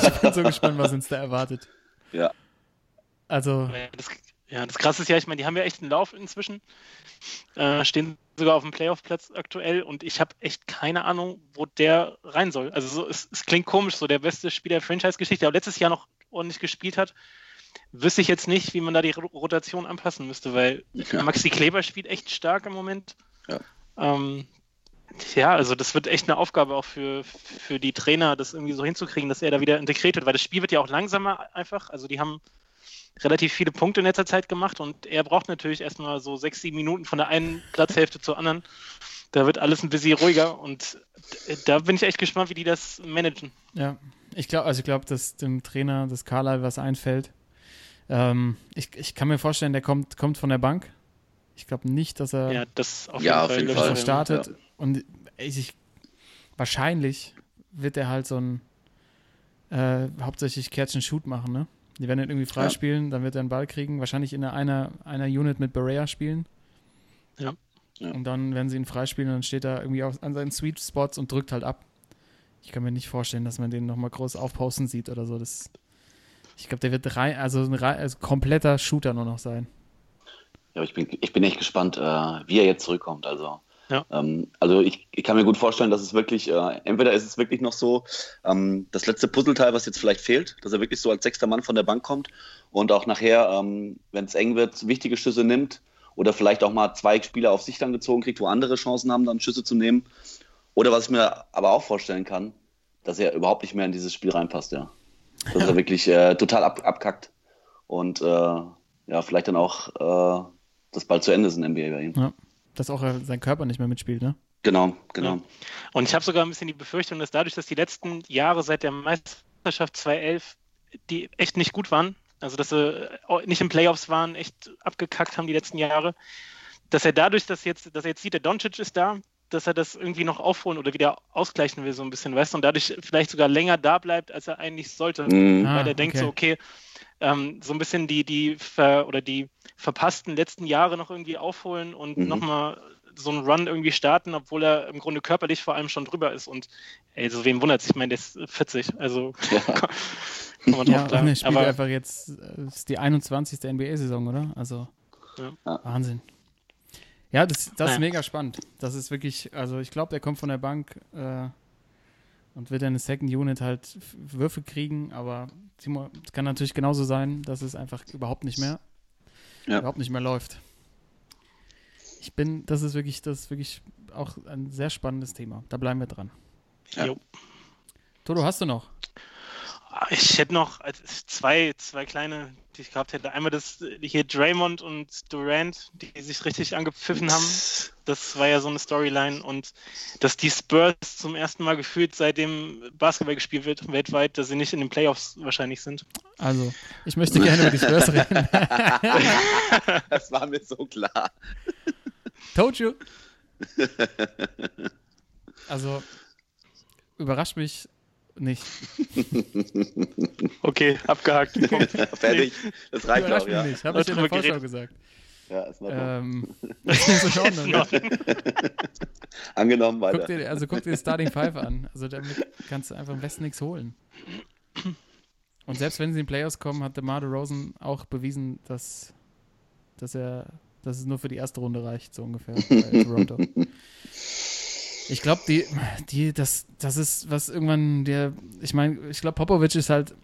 Ich bin so gespannt, was uns da erwartet. Ja. Also, Ja, Das, ja, das Krasse ist ja, ich meine, die haben ja echt einen Lauf inzwischen. Äh, stehen sogar auf dem Playoff-Platz aktuell und ich habe echt keine Ahnung, wo der rein soll. Also so, es, es klingt komisch, so der beste Spieler der Franchise-Geschichte, der letztes Jahr noch ordentlich gespielt hat. Wüsste ich jetzt nicht, wie man da die Ro- Rotation anpassen müsste, weil Ja. Maxi Kleber spielt echt stark im Moment. Ja. Ähm, ja, also das wird echt eine Aufgabe auch für, für die Trainer, das irgendwie so hinzukriegen, dass er da wieder integriert wird, weil das Spiel wird ja auch langsamer einfach. Also die haben relativ viele Punkte in letzter Zeit gemacht und er braucht natürlich erstmal so sechs, sieben Minuten von der einen Platzhälfte zur anderen. Da wird alles ein bisschen ruhiger und da bin ich echt gespannt, wie die das managen. ja, ich glaube, also ich glaube, dass dem Trainer, das Carlyle was einfällt. Ähm, ich, ich kann mir vorstellen, der kommt, kommt von der Bank. Ich glaube nicht, dass er Ja, das auf Ja, auf jeden dass Fall. startet. Und ich, ich, wahrscheinlich wird er halt so ein äh, hauptsächlich Catch and Shoot machen, ne? Die werden ihn irgendwie Ja. freispielen, dann wird er einen Ball kriegen, wahrscheinlich in einer, einer Unit mit Berea spielen. Ja. Ja. Und dann werden sie ihn freispielen und dann steht er irgendwie auf, an seinen Sweet Spots und drückt halt ab. Ich kann mir nicht vorstellen, dass man den nochmal groß aufposten sieht oder so. Das, ich glaube, der wird rein, also ein also kompletter Shooter nur noch sein. Ja, aber ich bin, ich bin echt gespannt, äh, wie er jetzt zurückkommt. Also, Ja. ähm, also ich, ich kann mir gut vorstellen, dass es wirklich, äh, entweder ist es wirklich noch so, ähm, das letzte Puzzleteil, was jetzt vielleicht fehlt, dass er wirklich so als sechster Mann von der Bank kommt und auch nachher, ähm, wenn es eng wird, wichtige Schüsse nimmt oder vielleicht auch mal zwei Spieler auf sich dann gezogen kriegt, wo andere Chancen haben, dann Schüsse zu nehmen. Oder was ich mir aber auch vorstellen kann, dass er überhaupt nicht mehr in dieses Spiel reinpasst, ja. Dass er wirklich äh, total ab, abkackt und äh, ja, vielleicht dann auch äh, das bald zu Ende ist in NBA bei ihm. Ja. Dass auch er, sein Körper nicht mehr mitspielt, ne? Genau, genau. Ja. Und ich habe sogar ein bisschen die Befürchtung, dass dadurch, dass die letzten Jahre seit der Meisterschaft 2011 die echt nicht gut waren, also dass sie auch nicht in Playoffs waren, echt abgekackt haben die letzten Jahre, dass er dadurch, dass jetzt, dass er jetzt sieht, der Doncic ist da, dass er das irgendwie noch aufholen oder wieder ausgleichen will, so ein bisschen, weißt du, und dadurch vielleicht sogar länger da bleibt, als er eigentlich sollte. Mhm. Ah, weil er denkt okay. so, okay, ähm, so ein bisschen die, die ver oder die verpassten letzten Jahre noch irgendwie aufholen und Mhm. nochmal so einen Run irgendwie starten, obwohl er im Grunde körperlich vor allem schon drüber ist. Und ey, so wem wundert Ich meine, der ist 40, also Ja. kann man Ja, drauf er spielt Aber einfach jetzt, äh, ist die 21. NBA-Saison, oder? Also, Ja. Wahnsinn. Ja, das, das ist mega spannend. Das ist wirklich, also ich glaube, der kommt von der Bank äh, und wird eine Second Unit halt Würfe kriegen, aber Timo, es kann natürlich genauso sein, dass es einfach überhaupt nicht mehr, Ja. überhaupt nicht mehr läuft. Ich bin, das ist wirklich, das ist wirklich auch ein sehr spannendes Thema. Da bleiben wir dran. Ja. Jo. Toto, hast du noch? Ich hätte noch zwei, zwei kleine, die ich gehabt hätte. Einmal das äh, hier Draymond und Durant, die sich richtig angepfiffen haben. Das war ja so eine Storyline und dass die Spurs zum ersten Mal gefühlt seitdem Basketball gespielt wird weltweit, dass sie nicht in den Playoffs wahrscheinlich sind. Also, ich möchte gerne über die Spurs reden. Das war mir so klar. Told you. Also, überrascht mich nicht. Okay, abgehakt. Fertig. Das reicht auch, ja. nicht. Habe ich in der Vorschau geredet. gesagt. Ja, ist Ordnung. Ähm, das ist in Ordnung. Angenommen weiter. Guck dir, also guck dir die Starting Five an. Also damit kannst du einfach am besten nichts holen. Und selbst wenn sie in die Playoffs kommen, hat DeMar DeRozan auch bewiesen, dass, dass er, dass es nur für die erste Runde reicht, so ungefähr bei Toronto. Ich glaube, die, die, das, das ist was irgendwann der, ich meine, ich glaube, Popovic ist halt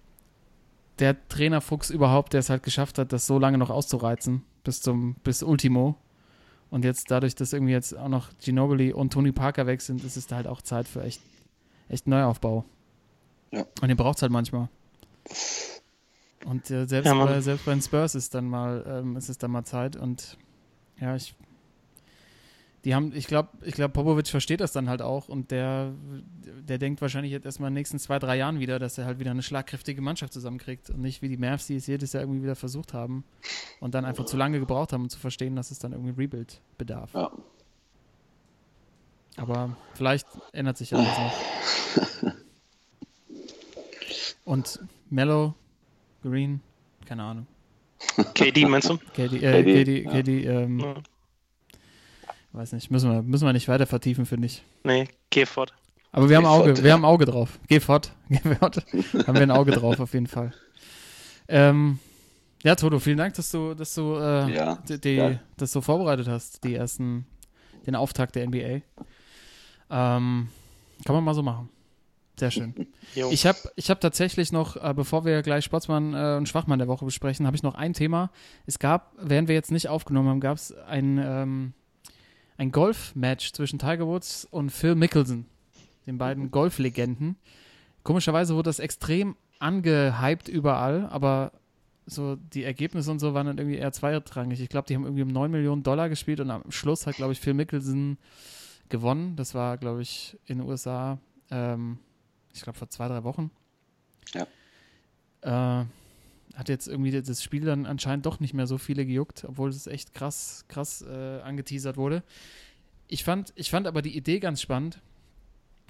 der Trainerfuchs überhaupt, der es halt geschafft hat, das so lange noch auszureizen, bis zum, bis Ultimo. Und jetzt dadurch, dass irgendwie jetzt auch noch Ginobili und Tony Parker weg sind, ist es da halt auch Zeit für echt, echt Neuaufbau. Ja. Und den braucht es halt manchmal. Und äh, selbst, Ja, bei, selbst bei den Spurs ist dann mal, ähm, ist es dann mal Zeit. Und ja, ich, die haben, ich glaube, ich glaube, Popovic versteht das dann halt auch und der, der denkt wahrscheinlich jetzt erstmal in den nächsten zwei, drei Jahren wieder, dass er halt wieder eine schlagkräftige Mannschaft zusammenkriegt und nicht wie die Mavs, die es jedes Jahr irgendwie wieder versucht haben und dann einfach zu lange gebraucht haben, um zu verstehen, dass es dann irgendwie ein Rebuild bedarf. Ja. Aber vielleicht ändert sich ja das noch. Und Mellow, Green, keine Ahnung. KD meinst du? KD, äh, KD, KD, ja. KD ähm, Ja. Weiß nicht, müssen wir, müssen wir nicht weiter vertiefen, finde ich. Nee, geh fort. Aber wir haben Geh Auge, fort. wir haben Auge drauf. Geh fort. Geh fort. haben wir ein Auge drauf, auf jeden Fall. Ähm, ja, Toto, vielen Dank, dass du, dass du äh, Ja, die, die, geil. das so vorbereitet hast, die ersten, den Auftakt der NBA. Ähm, kann man mal so machen. Sehr schön. Jo. Ich habe ich hab tatsächlich noch, äh, bevor wir gleich Sportsmann äh, und Schwachmann der Woche besprechen, habe ich noch ein Thema. Es gab, während wir jetzt nicht aufgenommen haben, gab es ein, ähm, ein Golf-Match zwischen Tiger Woods und Phil Mickelson, den beiden Golflegenden. Komischerweise wurde das extrem angehypt überall, aber so die Ergebnisse und so waren dann irgendwie eher zweitrangig. Ich glaube, die haben irgendwie um 9 Millionen Dollar gespielt und am Schluss hat, glaube ich, Phil Mickelson gewonnen. Das war, glaube ich, in den USA, ähm, ich glaube, vor zwei, drei Wochen. Ja. Äh, hat jetzt irgendwie das Spiel dann anscheinend doch nicht mehr so viele gejuckt, obwohl es echt krass, krass äh, angeteasert wurde. Ich fand, ich fand aber die Idee ganz spannend,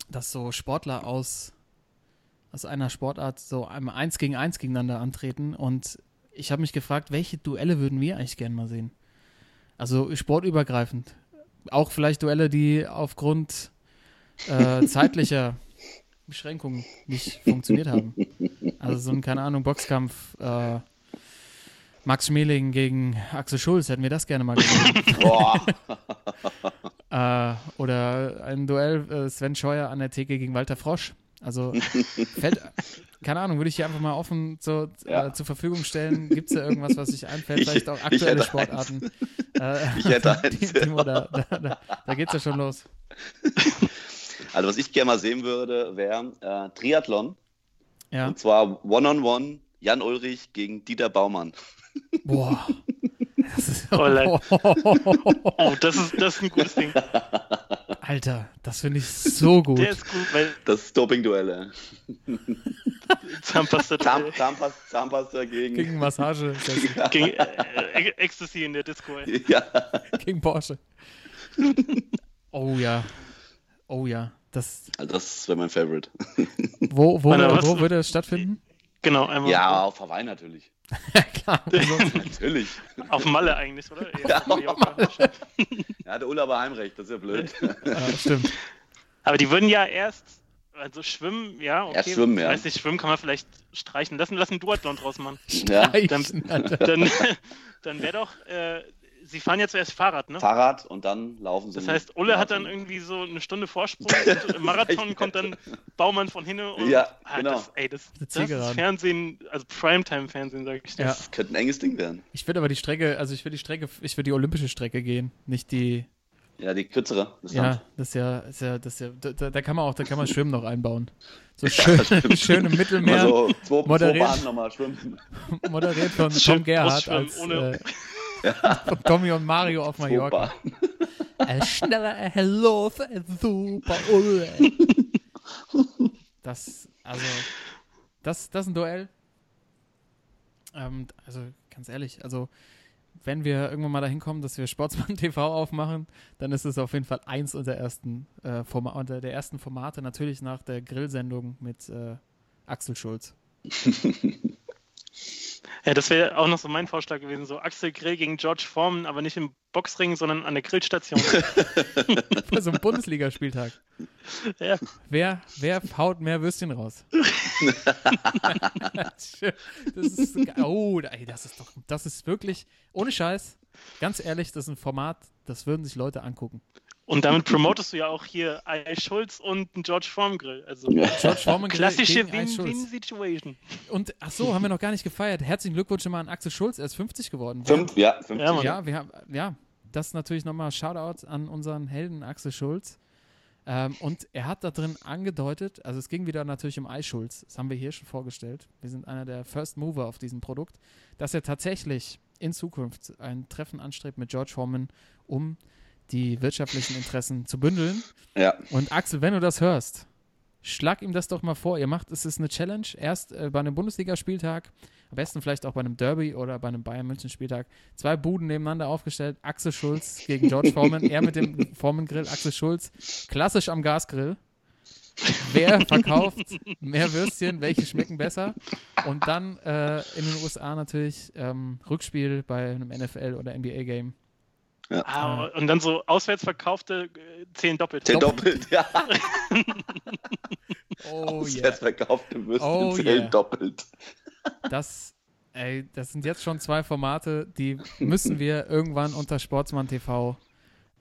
dass so Sportler aus, aus einer Sportart so einmal eins gegen eins gegeneinander antreten und ich habe mich gefragt, welche Duelle würden wir eigentlich gerne mal sehen? Also sportübergreifend. Auch vielleicht Duelle, die aufgrund äh, zeitlicher Beschränkungen nicht funktioniert haben. Also so ein, keine Ahnung, Boxkampf, äh, Max Schmeling gegen Axel Schulz, hätten wir das gerne mal gesehen. Äh, oder ein Duell äh, Sven Scheuer an der Theke gegen Walter Frosch. Also fällt, keine Ahnung, würde ich hier einfach mal offen so, Ja. äh, zur Verfügung stellen. Gibt es da irgendwas, was sich einfällt? Ich- Vielleicht auch ich aktuelle hätte Sportarten. Äh, Ich hätte eins. Timo, da, da, da, da geht's ja schon los. Also was ich gerne mal sehen würde, wäre äh, Triathlon. Ja. Und zwar One-on-One Jan Ulrich gegen Dieter Baumann. Boah. Das ist, Oh. Oh, das ist, das ist ein gutes Ding. Alter, das finde ich so gut. Der ist gut, weil Das Doping-Duell. Zahnpasta Zahn, Zahnpasta, Zahnpasta gegen, Gegen Massage, das- gegen äh, Ecstasy in der Disco. Ey. ja. gegen Porsche. Oh ja. Oh ja. Das, Also das wäre mein Favorite. wo, wo, was- wo würde es stattfinden? Genau, einmal Ja, auf Hawaii natürlich. Klar. Also, Natürlich. auf Malle eigentlich, oder? Ja, auf Mallorca. Ja, der Ulla aber Heimrecht, das ist ja blöd. äh, stimmt. Aber die würden ja erst, also schwimmen, ja, okay. Erst schwimmen, ja. Weiß nicht, schwimmen kann man vielleicht streichen lassen, lass einen Duathlon draus machen. Ja. Dann-. Dann, dann wäre doch, äh, sie fahren ja zuerst Fahrrad, ne? Fahrrad und dann laufen sie. Das heißt, Ulle hat dann irgendwie so eine Stunde Vorsprung und im Marathon kommt dann Baumann von hinne und Ja, ah, genau. das, ey, das, das Zielgeraden. ist Fernsehen, also Primetime-Fernsehen, sag ich dir. Ja. Könnte ein enges Ding werden. Ich würde aber die Strecke, also ich würde die Strecke, ich würde die olympische Strecke gehen, nicht die. Ja, die kürzere. Ja, das ist ja, ist ja, das ist ja, da- da, kann man auch, da kann man Schwimmen noch einbauen. So schön, schön im Mittelmeer, Also zwei, zwei moderiert. Bahnen nochmal schwimmen. moderiert von Tom Gerhardt als ohne- äh, von Tommy und Mario auf Mallorca. Ein schneller Hello, super Ulle. Das, also, das, das ist ein Duell. Ähm, also, ganz ehrlich, also, wenn wir irgendwann mal dahin kommen, dass wir Sportsmann TV aufmachen, dann ist es auf jeden Fall eins unter, ersten, äh, Forma unter der ersten Formate, natürlich nach der Grillsendung mit äh, Axel Schulz. Ja, das wäre auch noch so mein Vorschlag gewesen, so Axel Grill gegen George Foreman, aber nicht im Boxring, sondern an der Grillstation. So einem Bundesligaspieltag. ja. Wer, wer haut mehr Würstchen raus? das ist, oh, ey, das ist doch, das ist wirklich, ohne Scheiß, ganz ehrlich, das ist ein Format, das würden sich Leute angucken. Und damit promotest du ja auch hier I. Schulz und einen George Foreman Grill. Also George Foreman klassische. Win-Win-Situation. Und ach so, haben wir noch gar nicht gefeiert. Herzlichen Glückwunsch immer an Axel Schulz, er ist 50 geworden. Fünf, ja, 50. Ja. Ja, wir haben, ja, das ist natürlich nochmal Shoutout an unseren Helden Axel Schulz. Ähm, und er hat da drin angedeutet, also es ging wieder natürlich um Eischulz, das haben wir hier schon vorgestellt. Wir sind einer der First Mover auf diesem Produkt, dass er tatsächlich in Zukunft ein Treffen anstrebt mit George Foreman, um die wirtschaftlichen Interessen zu bündeln. Ja. Und Axel, wenn du das hörst, schlag ihm das doch mal vor. Ihr macht, es ist eine Challenge, erst äh, bei einem Bundesligaspieltag, am besten vielleicht auch bei einem Derby oder bei einem Bayern-München-Spieltag, zwei Buden nebeneinander aufgestellt, Axel Schulz gegen George Foreman, er mit dem Foreman-Grill, Axel Schulz, klassisch am Gasgrill. Wer verkauft mehr Würstchen, welche schmecken besser? Und dann äh, in den USA natürlich ähm, Rückspiel bei einem NFL- oder NBA-Game. Ja. Ah, und dann so auswärts verkaufte äh, zählen doppelt. Zählt doppelt, ja. Oh Auswärts yeah. verkaufte Würste Oh zählen yeah. doppelt. Das, ey, das sind jetzt schon zwei Formate, die müssen wir irgendwann unter Sportsmann TV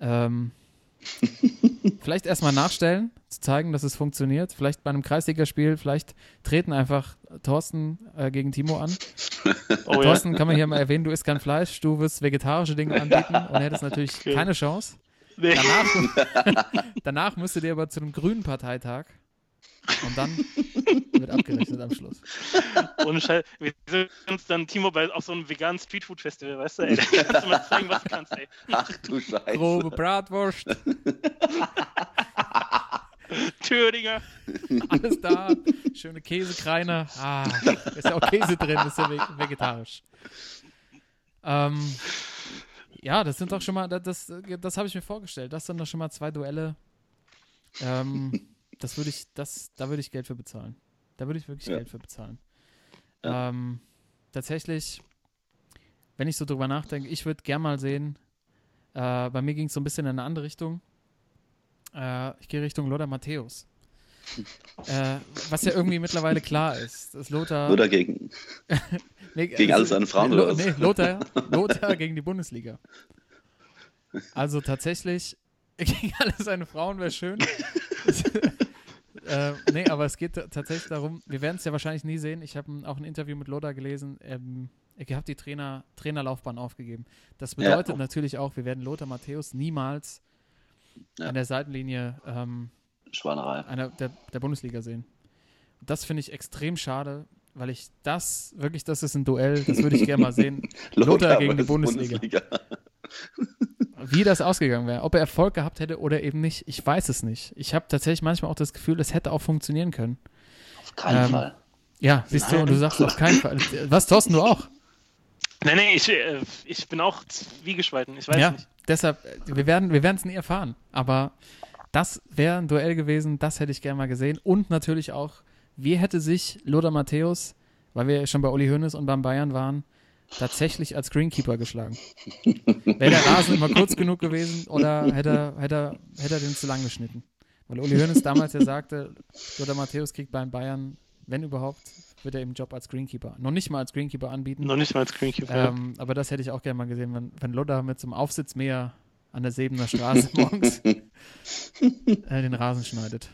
ähm, vielleicht erstmal nachstellen, zu zeigen, dass es funktioniert. Vielleicht bei einem Kreisligaspiel, vielleicht treten einfach Thorsten äh, gegen Timo an. Oh, ja. Thorsten kann man hier mal erwähnen, du isst kein Fleisch, du wirst vegetarische Dinge anbieten und hättest natürlich Okay. keine Chance. Nee. Danach, danach müsstet ihr aber zu einem grünen Parteitag und dann wird abgerechnet am Schluss. Ohne Scheiß. Wir sind uns dann Timo bei auf so einem veganen Streetfood-Festival, weißt du, ey. Da kannst du mal zeigen, was du kannst, ey. Ach du Scheiße. Grobe Bratwurst, Thüringer. alles da. Schöne Käsekreiner. Ah, ist ja auch Käse drin, ist ja ve- vegetarisch. Ähm, ja, das sind doch schon mal, das, das, das habe ich mir vorgestellt. Das sind doch schon mal zwei Duelle. Ähm, das würde ich, das, da würde ich Geld für bezahlen. Da würde ich wirklich Ja. Geld für bezahlen. Ähm, tatsächlich, wenn ich so drüber nachdenke, ich würde gern mal sehen, äh, bei mir ging es so ein bisschen in eine andere Richtung. Äh, ich gehe Richtung Lothar Matthäus. Äh, was ja irgendwie mittlerweile klar ist, dass Lothar. Oder gegen. nee, gegen alle seine Frauen, Lo- oder was? Nee, Lothar, Lothar gegen die Bundesliga. Also tatsächlich, gegen alle seine Frauen wäre schön. Äh, nee, aber es geht tatsächlich darum, wir werden es ja wahrscheinlich nie sehen. Ich habe auch ein Interview mit Lothar gelesen. Ähm, er hat die Trainer, Trainerlaufbahn aufgegeben. Das Ja. bedeutet natürlich auch, wir werden Lothar Matthäus niemals Ja. an der Seitenlinie ähm, einer der, der Bundesliga sehen. Und das finde ich extrem schade, weil ich das, wirklich, das ist ein Duell, das würde ich gerne mal sehen. Lothar gegen die versus Bundesliga. Wie das ausgegangen wäre. Ob er Erfolg gehabt hätte oder eben nicht, ich weiß es nicht. Ich habe tatsächlich manchmal auch das Gefühl, es hätte auch funktionieren können. Auf keinen Ähm, Fall. Ja, siehst du, und du sagst auf keinen Fall. Was, Thorsten, du auch? Nee, nee, ich, äh, ich bin auch zwiegespalten. Ich weiß ja, nicht. deshalb, äh, wir werden wir es nie erfahren. Aber das wäre ein Duell gewesen, das hätte ich gerne mal gesehen. Und natürlich auch, wie hätte sich Lothar Matthäus, weil wir ja schon bei Uli Hoeneß und beim Bayern waren, tatsächlich als Greenkeeper geschlagen? Wäre der Rasen immer kurz genug gewesen oder hätte er, hätte, er, hätte er den zu lang geschnitten? Weil Uli Hoeneß damals ja sagte, Lothar Matthäus kriegt beim Bayern, wenn überhaupt, wird er eben Job als Greenkeeper. Noch nicht mal als Greenkeeper anbieten. Noch nicht mal als Greenkeeper. Ähm, aber das hätte ich auch gerne mal gesehen, wenn, wenn Lodder mit so einem Aufsitzmäher an der Sebener Straße morgens äh, den Rasen schneidet.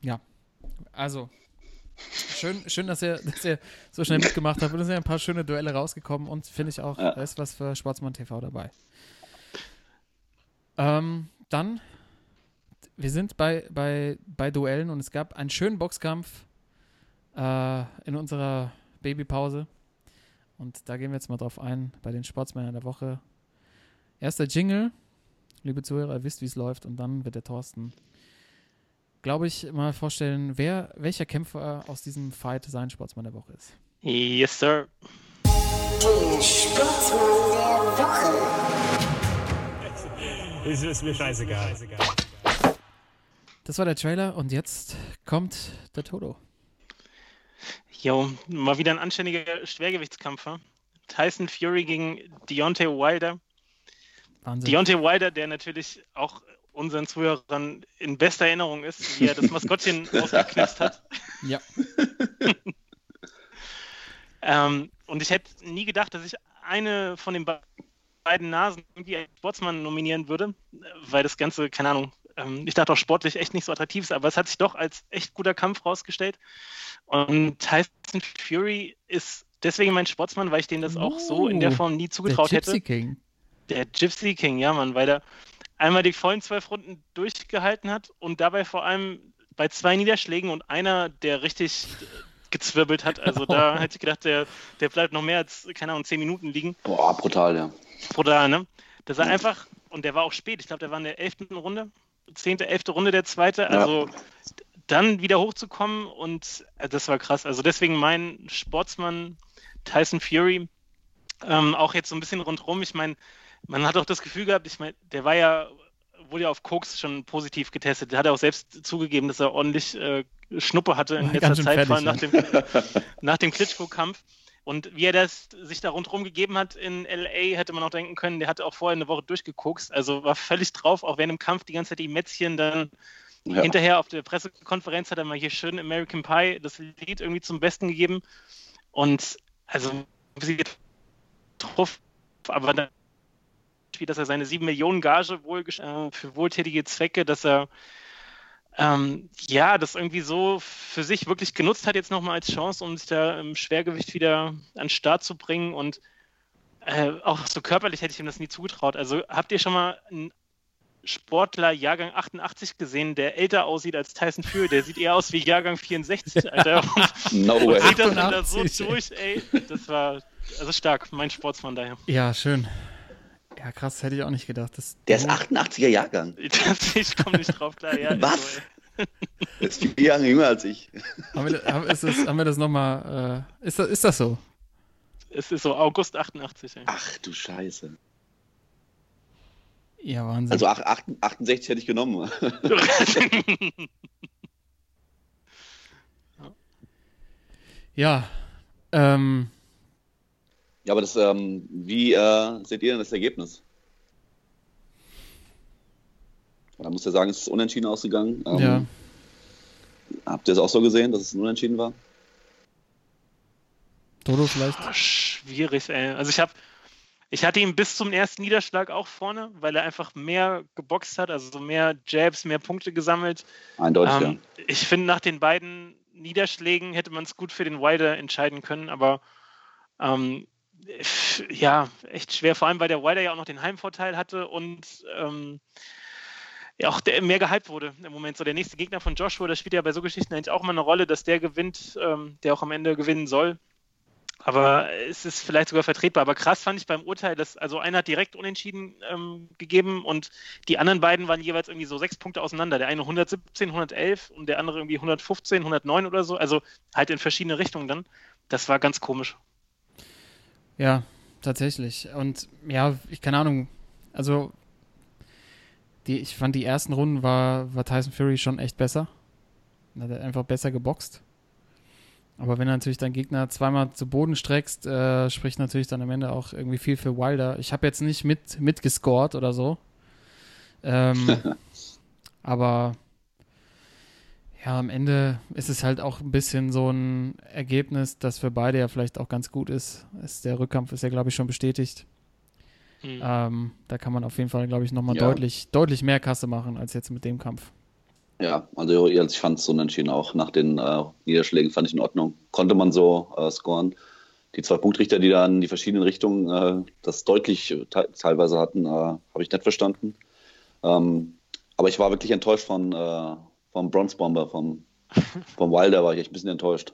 Ja, also schön, schön dass, ihr, dass ihr so schnell mitgemacht habt. Und es sind ja ein paar schöne Duelle rausgekommen und finde ich auch, Ja. da ist was für Sportsmann TV dabei. Ähm, dann, wir sind bei, bei, bei Duellen und es gab einen schönen Boxkampf äh, in unserer Babypause. Und da gehen wir jetzt mal drauf ein, bei den Sportsmännern der Woche. Erster Jingle, liebe Zuhörer, ihr wisst, wie es läuft, und dann wird der Thorsten, glaube ich, mal vorstellen, wer, welcher Kämpfer aus diesem Fight sein Sportsmann der Woche ist. Yes, sir. Der Sportsmann der Woche. Ist, ist mir scheißegal. Das war der Trailer und jetzt kommt der Toto. Jo, mal wieder ein anständiger Schwergewichtskampf. Tyson Fury gegen Deontay Wilder. Wahnsinn. Deontay Wilder, der natürlich auch unseren Zuhörern in bester Erinnerung ist, wie er das Maskottchen ausgeknipst hat. ja, Ähm, und ich hätte nie gedacht, dass ich eine von den be beiden Nasen irgendwie als Sportsmann nominieren würde, weil das Ganze, keine Ahnung, ähm, ich dachte auch sportlich echt nicht so attraktiv ist, aber es hat sich doch als echt guter Kampf rausgestellt. Und Tyson Fury ist deswegen mein Sportsmann, weil ich denen das auch so in der Oh, Form nie der zugetraut Gypsy hätte. King. Der Gypsy King, ja, Mann, weil er einmal die vollen zwölf Runden durchgehalten hat und dabei vor allem bei zwei Niederschlägen und einer, der richtig gezwirbelt hat. Also da hätte ich gedacht, der, der bleibt noch mehr als, keine Ahnung, zehn Minuten liegen. Boah, brutal, ja. Brutal, ne? Dass er einfach, und der war auch spät, ich glaube, der war in der elften Runde, zehnte, elfte Runde der zweite, also dann wieder hochzukommen und äh, das war krass. Also deswegen mein Sportsmann Tyson Fury, ähm, auch jetzt so ein bisschen rundherum. Ich meine, man hat auch das Gefühl gehabt, ich meine, der war ja, wurde ja auf Koks schon positiv getestet. Der hat ja auch selbst zugegeben, dass er ordentlich äh, Schnuppe hatte in letzter Zeit, vor allem nach dem, nach dem Klitschko-Kampf. Und wie er das sich da rundherum gegeben hat in LA, hätte man auch denken können, der hatte auch vorher eine Woche durchgekokst, also war völlig drauf, auch während im Kampf die ganze Zeit die Mätzchen dann Ja. hinterher auf der Pressekonferenz hat er mal hier schön American Pie das Lied irgendwie zum Besten gegeben. Und also sie drauf, aber dann wie dass er seine 7 Millionen Gage wohl äh, für wohltätige Zwecke, dass er ähm, ja, das irgendwie so für sich wirklich genutzt hat, jetzt nochmal als Chance, um sich da im Schwergewicht wieder an den Start zu bringen. Und äh, auch so körperlich hätte ich ihm das nie zugetraut. Also habt ihr schon mal einen Sportler Jahrgang 88 gesehen, der älter aussieht als Tyson Fury? Der sieht eher aus wie Jahrgang 64, Alter. Und, No und way. zieht das dann da so 88, ey. durch, ey. Das war also stark, mein Sportsmann daher. Ja, schön. Ja, krass, hätte ich auch nicht gedacht. Das, Der ist 88er Jahrgang. Ich komme nicht drauf klar. Ja, Was? so. Der ist vier Jahre jünger als ich. haben, wir, haben, ist das, haben wir das nochmal. Äh, ist, das, ist das so? Es ist so August 88. Ey. Ach du Scheiße. Ja, Wahnsinn. Also ach- acht- 68 hätte ich genommen. ja. Ähm, Ja, aber das, ähm, wie äh, seht ihr denn das Ergebnis? Da muss ja sagen, es ist unentschieden ausgegangen. Ähm, ja. Habt ihr es auch so gesehen, dass es ein Unentschieden war? Dodo vielleicht? Boah, schwierig, ey. Also ich habe, ich hatte ihn bis zum ersten Niederschlag auch vorne, weil er einfach mehr geboxt hat, also so mehr Jabs, mehr Punkte gesammelt. Eindeutig, Ähm, ich finde, nach den beiden Niederschlägen hätte man es gut für den Wilder entscheiden können, aber ähm, ja, echt schwer, vor allem weil der Wilder ja auch noch den Heimvorteil hatte und ähm, ja auch der mehr gehypt wurde im Moment. So der nächste Gegner von Joshua, das spielt ja bei so Geschichten eigentlich auch mal eine Rolle, dass der gewinnt, ähm, der auch am Ende gewinnen soll. Aber es ist vielleicht sogar vertretbar. Aber krass fand ich beim Urteil, dass also einer hat direkt unentschieden ähm, gegeben und die anderen beiden waren jeweils irgendwie so sechs Punkte auseinander. Der eine 117, 111 und der andere irgendwie 115, 109 oder so. Also halt in verschiedene Richtungen dann. Das war ganz komisch. Ja, tatsächlich. Und ja, ich keine Ahnung. Also, die, ich fand die ersten Runden war, war Tyson Fury schon echt besser. Er hat einfach besser geboxt. Aber wenn du natürlich deinen Gegner zweimal zu Boden streckst, äh, spricht natürlich dann am Ende auch irgendwie viel für Wilder. Ich habe jetzt nicht mit, mitgescored oder so. Ähm, aber ja, am Ende ist es halt auch ein bisschen so ein Ergebnis, das für beide ja vielleicht auch ganz gut ist. ist der Rückkampf ist ja, glaube ich, schon bestätigt. Hm. Ähm, da kann man auf jeden Fall, glaube ich, nochmal Ja. deutlich, deutlich mehr Kasse machen als jetzt mit dem Kampf. Ja, also ich fand es unentschieden auch. Nach den äh, Niederschlägen fand ich in Ordnung. Konnte man so äh, scoren. Die zwei Punktrichter, die da in die verschiedenen Richtungen äh, das deutlich äh, te teilweise hatten, äh, habe ich nicht verstanden. Ähm, aber ich war wirklich enttäuscht von äh, vom Bronze Bomber, vom, vom Wilder war ich echt ein bisschen enttäuscht.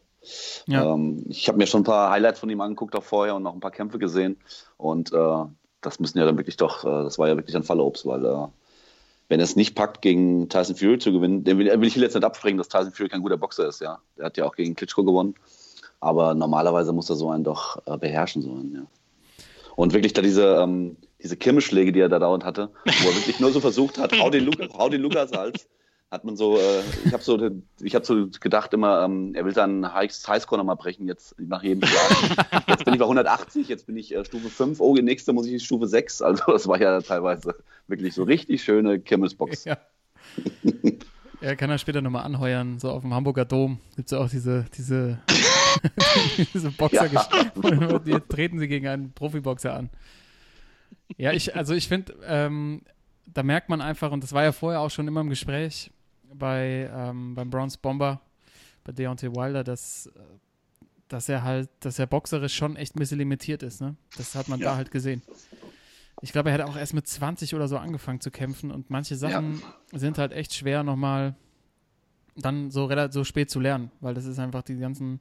Ja. Ähm, ich habe mir schon ein paar Highlights von ihm angeguckt auch vorher und noch ein paar Kämpfe gesehen. Und äh, das müssen ja dann wirklich doch, äh, das war ja wirklich ein Fallobst, weil äh, wenn er es nicht packt, gegen Tyson Fury zu gewinnen, den will, will ich jetzt nicht abspringen, dass Tyson Fury kein guter Boxer ist, ja. Der hat ja auch gegen Klitschko gewonnen. Aber normalerweise muss er so einen doch äh, beherrschen, so einen, ja. Und wirklich da diese, ähm, diese Kirmeschläge, die er da dauernd hatte, wo er wirklich nur so versucht hat, hau den, Luca, hau den Lukas Hals, hat man so, äh, ich habe so, ich hab so gedacht immer, ähm, er will dann High- Highscore nochmal brechen, jetzt nach jedem Schlag. Jetzt bin ich bei 180, jetzt bin ich äh, Stufe 5, oh, die nächste muss ich Stufe 6. Also das war ja teilweise wirklich so richtig schöne Kirmesbox. Ja. Er kann er später nochmal anheuern, so auf dem Hamburger Dom gibt es auch diese, diese, diese Boxer, Ja. die treten sie gegen einen Profiboxer an. Ja, ich, also ich finde, ähm, da merkt man einfach, und das war ja vorher auch schon immer im Gespräch bei, ähm, beim Bronze Bomber, bei Deontay Wilder, dass, äh, dass er halt, dass er boxerisch schon echt ein bisschen limitiert ist, ne? Das hat man Ja. da halt gesehen. Ich glaube, er hat auch erst mit 20 oder so angefangen zu kämpfen und manche Sachen sind halt echt schwer nochmal dann so relativ so spät zu lernen, weil das ist einfach die ganzen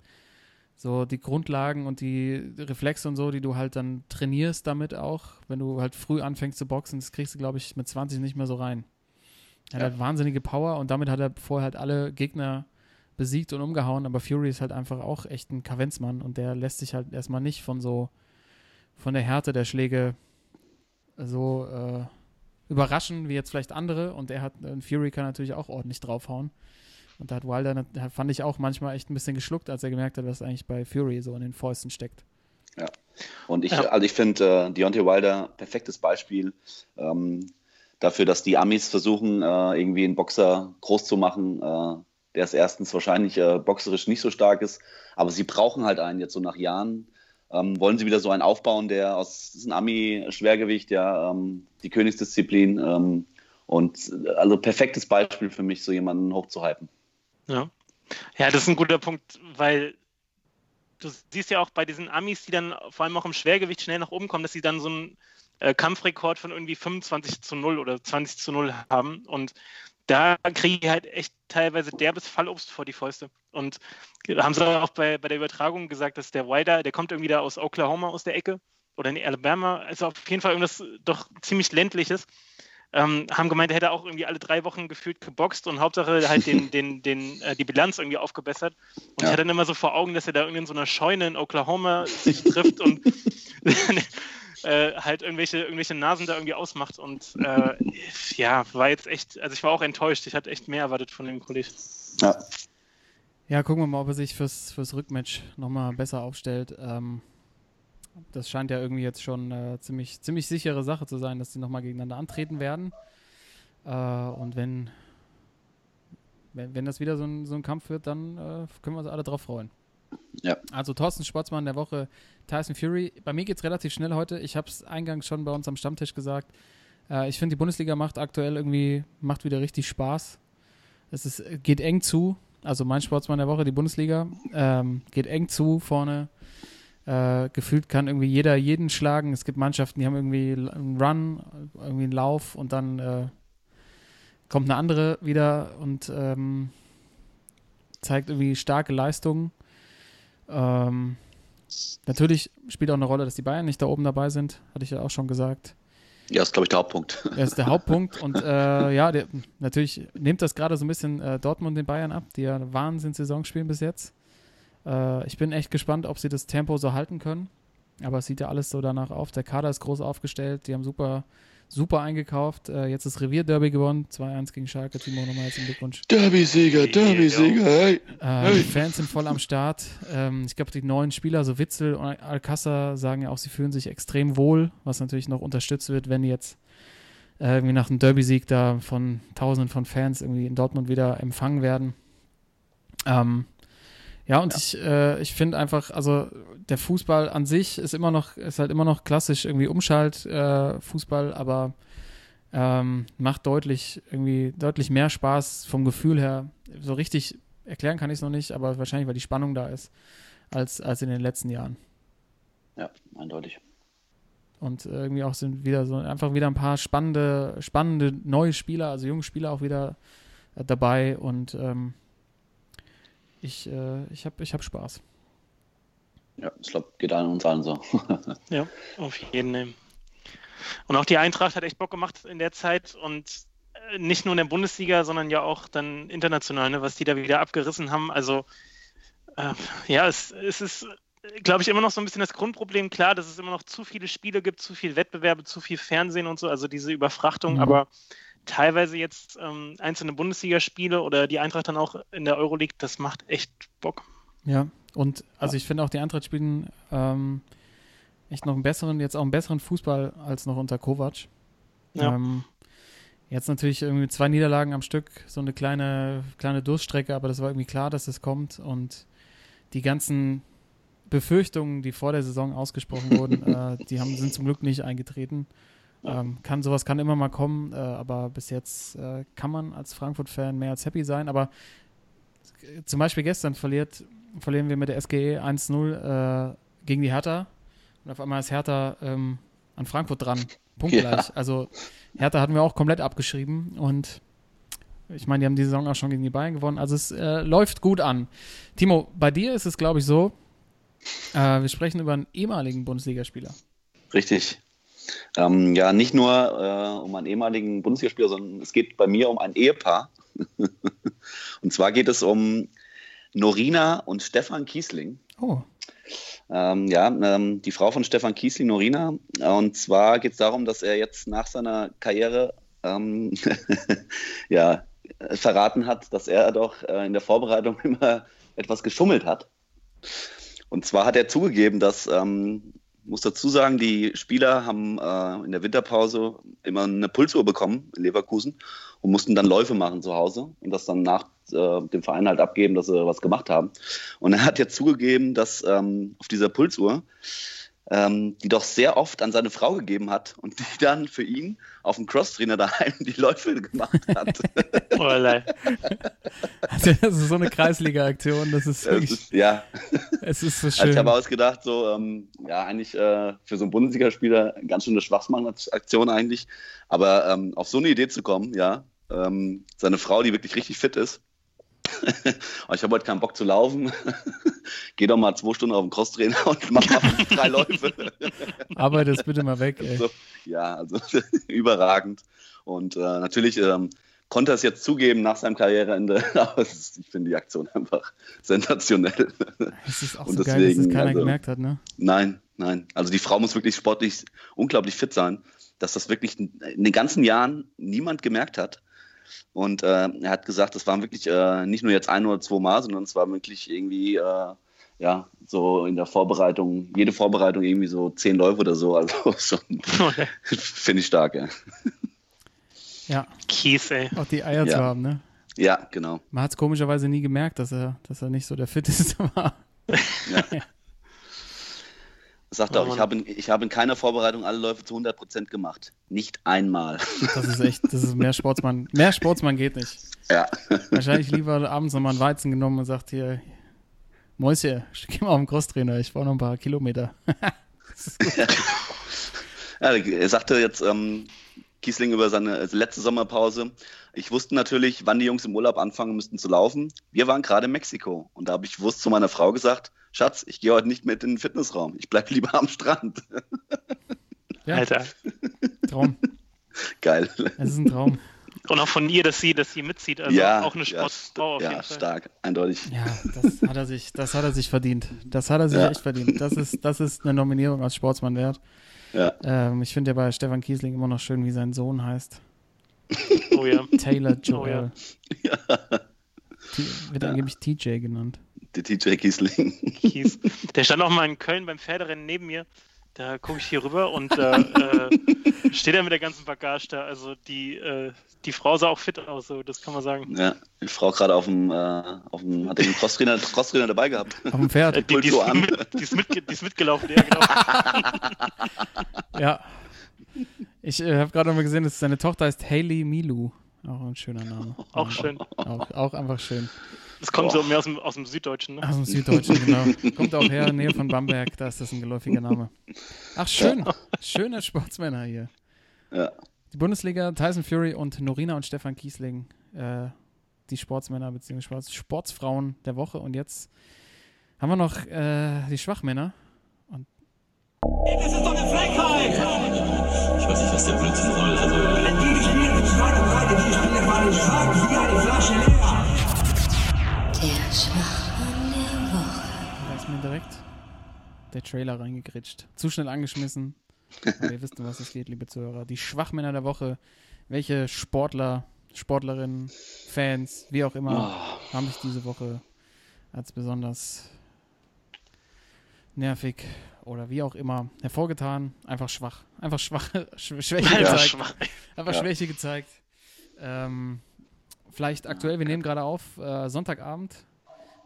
so die Grundlagen und die Reflexe und so, die du halt dann trainierst damit auch, wenn du halt früh anfängst zu boxen, das kriegst du glaube ich mit 20 nicht mehr so rein. Er Ja. hat wahnsinnige Power und damit hat er vorher halt alle Gegner besiegt und umgehauen, aber Fury ist halt einfach auch echt ein Kavenzmann und der lässt sich halt erstmal nicht von so von der Härte der Schläge so äh, überraschen wie jetzt vielleicht andere und er hat äh, Fury kann natürlich auch ordentlich draufhauen. Und da hat Wilder, fand ich auch manchmal echt ein bisschen geschluckt, als er gemerkt hat, was eigentlich bei Fury so in den Fäusten steckt. Und ich, Ja. also ich finde äh, Deontay Wilder perfektes Beispiel ähm, dafür, dass die Amis versuchen, äh, irgendwie einen Boxer groß zu machen, äh, der ist erstens wahrscheinlich äh, boxerisch nicht so stark ist, aber sie brauchen halt einen jetzt so nach Jahren. Ähm, wollen sie wieder so einen aufbauen, der aus das ist ein Ami-Schwergewicht, ja, ähm, die Königsdisziplin ähm, und also perfektes Beispiel für mich, so jemanden hochzuhypen. Ja. ja, das ist ein guter Punkt, weil du siehst ja auch bei diesen Amis, die dann vor allem auch im Schwergewicht schnell nach oben kommen, dass sie dann so einen äh, Kampfrekord von irgendwie 25 zu 0 oder 20 zu 0 haben. Und da kriege ich halt echt teilweise derbes Fallobst vor die Fäuste. Und haben sie auch bei, bei der Übertragung gesagt, dass der Wider, der kommt irgendwie da aus Oklahoma aus der Ecke oder in Alabama, also auf jeden Fall irgendwas doch ziemlich ländliches. Ähm, haben gemeint, er hätte auch irgendwie alle drei Wochen gefühlt geboxt und Hauptsache halt den, den, den, äh, die Bilanz irgendwie aufgebessert. Und Ja. ich hatte dann immer so vor Augen, dass er da irgendwie in so einer Scheune in Oklahoma sich trifft und äh, halt irgendwelche, irgendwelche Nasen da irgendwie ausmacht. Und äh, ja, war jetzt echt, also ich war auch enttäuscht. Ich hatte echt mehr erwartet von dem Kollegen. Ja, Ja, gucken wir mal, ob er sich fürs, fürs Rückmatch nochmal besser aufstellt. Ähm, das scheint ja irgendwie jetzt schon äh, ziemlich, ziemlich sichere Sache zu sein, dass die nochmal gegeneinander antreten werden. Äh, und wenn, wenn, wenn das wieder so ein, so ein Kampf wird, dann äh, können wir uns alle drauf freuen. Ja. Also Thorsten Sportsmann der Woche, Tyson Fury. Bei mir geht es relativ schnell heute. Ich habe es eingangs schon bei uns am Stammtisch gesagt. Äh, ich finde, die Bundesliga macht aktuell irgendwie, macht wieder richtig Spaß. Es ist, geht eng zu. Also mein Sportsmann der Woche, die Bundesliga, ähm, geht eng zu vorne. Äh, gefühlt kann irgendwie jeder jeden schlagen. Es gibt Mannschaften, die haben irgendwie einen Run, irgendwie einen Lauf und dann äh, kommt eine andere wieder und ähm, zeigt irgendwie starke Leistungen. Ähm, natürlich spielt auch eine Rolle, dass die Bayern nicht da oben dabei sind, hatte ich ja auch schon gesagt. ja ist, glaube ich, der Hauptpunkt. Das ist der Hauptpunkt. Und äh, ja, der, natürlich nimmt das gerade so ein bisschen äh, Dortmund den Bayern ab, die ja eine Wahnsinnssaison spielen bis jetzt. Äh, ich bin echt gespannt, ob sie das Tempo so halten können. Aber es sieht ja alles so danach auf. Der Kader ist groß aufgestellt. Die haben super, super eingekauft. Äh, jetzt das Revierderby gewonnen. 2-1 gegen Schalke. Timo, nochmal herzlichen Glückwunsch. Derby-Sieger, Derby-Sieger, hey. Äh, die Fans sind voll am Start. Ähm, ich glaube, die neuen Spieler, so Witzel und Alcázar, sagen ja auch, sie fühlen sich extrem wohl, was natürlich noch unterstützt wird, wenn jetzt äh, irgendwie nach einem Derby-Sieg da von Tausenden von Fans irgendwie in Dortmund wieder empfangen werden. Ähm, ja, und ich, äh, ich finde einfach, also der Fußball an sich ist immer noch, ist halt immer noch klassisch irgendwie Umschalt äh, Fußball, aber ähm, macht deutlich irgendwie deutlich mehr Spaß vom Gefühl her. So richtig erklären kann ich es noch nicht, aber wahrscheinlich, weil die Spannung da ist, als, als in den letzten Jahren. Ja, eindeutig. Und irgendwie auch sind wieder so einfach wieder ein paar spannende, spannende neue Spieler, also junge Spieler auch wieder äh, dabei und ähm, ich, äh, ich habe ich hab Spaß. Ja, ich glaube, geht an uns allen so. Ja, auf jeden Fall. Und auch die Eintracht hat echt Bock gemacht in der Zeit und äh, nicht nur in der Bundesliga, sondern ja auch dann international, ne, was die da wieder abgerissen haben. Also äh, ja, es, es ist, glaube ich, immer noch so ein bisschen das Grundproblem. Klar, dass es immer noch zu viele Spiele gibt, zu viel Wettbewerbe, zu viel Fernsehen und so, also diese Überfrachtung, Mhm. aber teilweise jetzt ähm, einzelne Bundesligaspiele oder die Eintracht dann auch in der Euroleague, das macht echt Bock. Ja, und also ich finde auch die Eintracht spielen ähm, echt noch einen besseren, jetzt auch einen besseren Fußball als noch unter Kovac. Ja. Ähm, jetzt natürlich irgendwie zwei Niederlagen am Stück, so eine kleine, kleine Durststrecke, aber das war irgendwie klar, dass es kommt und die ganzen Befürchtungen, die vor der Saison ausgesprochen wurden, äh, die haben, sind zum Glück nicht eingetreten. Ähm, kann, sowas kann immer mal kommen, äh, aber bis jetzt äh, kann man als Frankfurt-Fan mehr als happy sein. Aber äh, zum Beispiel gestern verliert, verlieren wir mit der SGE 1-0 äh, gegen die Hertha und auf einmal ist Hertha ähm, an Frankfurt dran. Punktgleich. Ja. Also Hertha hatten wir auch komplett abgeschrieben und ich meine, die haben die Saison auch schon gegen die Bayern gewonnen. Also es äh, läuft gut an. Timo, bei dir ist es, glaube ich, so, äh, wir sprechen über einen ehemaligen Bundesligaspieler. Richtig. Ähm, ja, nicht nur äh, um einen ehemaligen Bundesligaspieler, sondern es geht bei mir um ein Ehepaar. und zwar geht es um Norina und Stefan Kiesling. Oh, Ähm, ja, ähm, die Frau von Stefan Kiesling, Norina. Und zwar geht es darum, dass er jetzt nach seiner Karriere ähm, ja, verraten hat, dass er doch äh, in der Vorbereitung immer etwas geschummelt hat. Und zwar hat er zugegeben, dass, ähm, muss dazu sagen, die Spieler haben äh, in der Winterpause immer eine Pulsuhr bekommen in Leverkusen und mussten dann Läufe machen zu Hause und das dann nach äh, dem Verein halt abgeben, dass sie was gemacht haben. Und er hat jetzt zugegeben, dass ähm, auf dieser Pulsuhr ähm, die doch sehr oft an seine Frau gegeben hat und die dann für ihn auf dem Crosstrainer daheim die Läufe gemacht hat. Oh, lei. Also, das ist so eine Kreisliga-Aktion, das ist wirklich, ist, ja, es ist so also ich schön. habe ausgedacht, so, ähm, ja, eigentlich äh, für so einen Bundesligaspieler ganz schöne Schwachmann-Aktion eigentlich. Aber ähm, auf so eine Idee zu kommen, ja, ähm, seine Frau, die wirklich richtig fit ist, ich habe heute keinen Bock zu laufen. Geh doch mal zwei Stunden auf den Crosstrainer und mach mal drei Läufe. Arbeite es bitte mal weg, ey. So, ja, also überragend. Und äh, natürlich ähm, konnte er es jetzt zugeben nach seinem Karriereende, aber ist, ich finde die Aktion einfach sensationell. Es ist auch und so geil, dass es deswegen, keiner also- gemerkt hat, ne? Nein, nein. Also die Frau muss wirklich sportlich unglaublich fit sein, dass das wirklich in den ganzen Jahren niemand gemerkt hat. Und äh, er hat gesagt, das waren wirklich äh, nicht nur jetzt ein oder zwei Mal, sondern es war wirklich irgendwie, äh, ja, so in der Vorbereitung, jede Vorbereitung irgendwie so zehn Läufe oder so. Also schon, finde ich stark, ja. Ja, Kies, ey. auch die Eier zu Ja. haben, ne? Ja, genau. Man hat es komischerweise nie gemerkt, dass er, dass er nicht so der fitteste war. Sagt er auch, ich habe, in- ich habe in keiner Vorbereitung alle Läufe zu 100 Prozent gemacht. Nicht einmal. Das ist echt, das ist mehr Sportsmann. Mehr Sportsmann geht nicht. ja. Wahrscheinlich lieber abends nochmal einen Weizen genommen und sagt hier, Mäuschen, geh mal auf den Crosstrainer, ich brauche noch ein paar Kilometer. Ja, er sagte jetzt ähm, Kiesling über seine letzte Sommerpause. Ich wusste natürlich, wann die Jungs im Urlaub anfangen müssten zu laufen. Wir waren gerade in Mexiko und da habe ich bewusst zu meiner Frau gesagt, Schatz, ich gehe heute nicht mit in den Fitnessraum. Ich bleibe lieber am Strand. Ja, Alter. Traum. Geil. Es ist ein Traum. Und auch von ihr, dass sie, dass sie mitzieht. Also ja, auch eine ja, Sportfrau auf ja, jeden Fall. stark, eindeutig. Ja, das hat er sich, das hat er sich verdient. Das hat er sich Ja. echt verdient. Das ist, das ist eine Nominierung als Sportsmann wert. Ja. Ähm, ich finde ja bei Stefan Kiesling immer noch schön, wie sein Sohn heißt. Oh ja. Taylor Joel. Ja. T- Wird angeblich TJ genannt. Der TJ Kiesling. Kies. Der stand auch mal in Köln beim Pferderennen neben mir. Da gucke ich hier rüber und da äh, steht er mit der ganzen Bagage da. Also die, äh, die Frau sah auch fit aus, so das kann man sagen. Ja, die Frau gerade auf dem, äh, auf dem, hat den Crosstrainer, Crosstrainer dabei gehabt. Auf dem Pferd. Äh, die, die, ist an. mit, die, ist mitge die ist mitgelaufen, ja, genau. Ja. Ich äh, habe gerade noch mal gesehen, dass seine Tochter heißt Hayley Milu. Auch ein schöner Name. Auch schön. Auch, auch einfach schön. Das kommt so mehr aus dem, aus dem Süddeutschen. Ne? Aus dem Süddeutschen, genau. Kommt auch her, Nähe von Bamberg, da ist das ein geläufiger Name. Ach, schön. Schöne Sportsmänner hier. Ja. Die Bundesliga, Tyson Fury und Norina und Stefan Kiesling, äh, die Sportsmänner bzw. Sports Sportsfrauen der Woche. Und jetzt haben wir noch äh, die Schwachmänner. Das ist doch eine Frechheit! Ich weiß nicht, was der Blödsinn soll. Also, Die spielen und Breite, die Spieler waren schwach wie eine Flasche leer. Der Schwachmann der Woche. Da ist mir direkt der Trailer reingegritscht. Zu schnell angeschmissen. Aber ihr wisst, was es geht, liebe Zuhörer. Die Schwachmänner der Woche. Welche Sportler, Sportlerinnen, Fans, wie auch immer, haben sich diese Woche als besonders nervig oder wie auch immer hervorgetan. Einfach schwach. Einfach schwach, Sch Schwäche Ja, gezeigt. schwach. Einfach Ja. Schwäche gezeigt. Ähm, vielleicht aktuell, wir nehmen gerade auf, äh, Sonntagabend.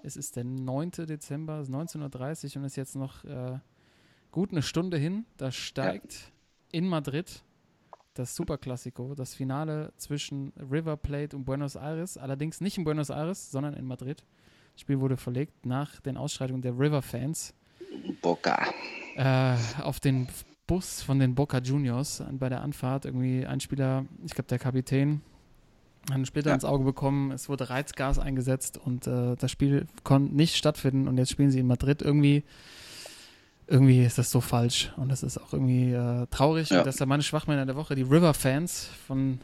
Es ist der 9. Dezember, es ist 19.30 Uhr und ist jetzt noch äh, gut eine Stunde hin. Da steigt in Madrid das Superklassiko, das Finale zwischen River Plate und Buenos Aires. Allerdings nicht in Buenos Aires, sondern in Madrid. Das Spiel wurde verlegt nach den Ausschreitungen der River-Fans Boca. äh, auf den Bus von den Boca Juniors bei der Anfahrt irgendwie ein Spieler, ich glaube der Kapitän, einen Splitter Ja. ins Auge bekommen, es wurde Reizgas eingesetzt und äh, das Spiel konnte nicht stattfinden und jetzt spielen sie in Madrid. Irgendwie, irgendwie ist das so falsch und das ist auch irgendwie äh, traurig Ja. und das ist ja meine Schwachmänner der Woche, die River-Fans von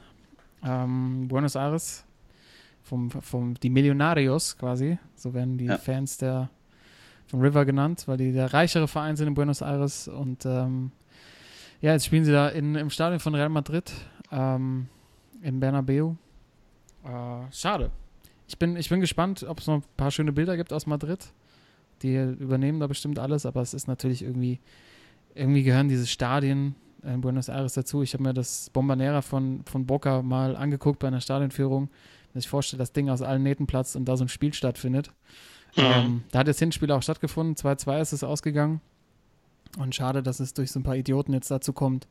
ähm, Buenos Aires, vom, vom, die Millonarios quasi, so werden die Ja. Fans der von River genannt, weil die der reichere Verein sind in Buenos Aires und ähm, ja, jetzt spielen sie da in, im Stadion von Real Madrid ähm, in Bernabeu. Äh, schade. Ich bin, ich bin gespannt, ob es noch ein paar schöne Bilder gibt aus Madrid. Die übernehmen da bestimmt alles, aber es ist natürlich irgendwie, irgendwie gehören diese Stadien in Buenos Aires dazu. Ich habe mir das Bombonera von, von Boca mal angeguckt bei einer Stadionführung. Wenn ich vorstelle, das Ding aus allen Nähten platzt und da so ein Spiel stattfindet. Mhm. Ähm, da hat das Hinspiel auch stattgefunden. 2-2 ist es ausgegangen. Und schade, dass es durch so ein paar Idioten jetzt dazu kommt,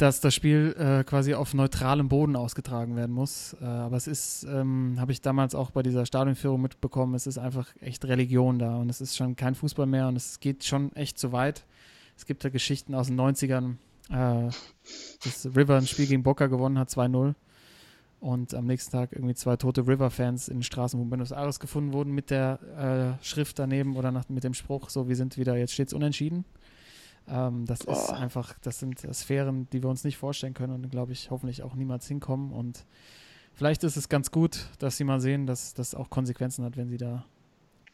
dass das Spiel äh, quasi auf neutralem Boden ausgetragen werden muss. Äh, aber es ist, ähm, habe ich damals auch bei dieser Stadionführung mitbekommen, es ist einfach echt Religion da und es ist schon kein Fußball mehr und es geht schon echt zu weit. Es gibt da Geschichten aus den 90ern, äh, dass River ein Spiel gegen Boca gewonnen hat, 2-0. Und am nächsten Tag irgendwie zwei tote River-Fans in den Straßen von Buenos Aires gefunden wurden mit der äh, Schrift daneben oder nach, mit dem Spruch, so, wir sind wieder, jetzt steht's unentschieden. Ähm, das ist Boah. einfach, das sind Sphären, die wir uns nicht vorstellen können und glaube ich hoffentlich auch niemals hinkommen. Und vielleicht ist es ganz gut, dass sie mal sehen, dass das auch Konsequenzen hat, wenn sie da,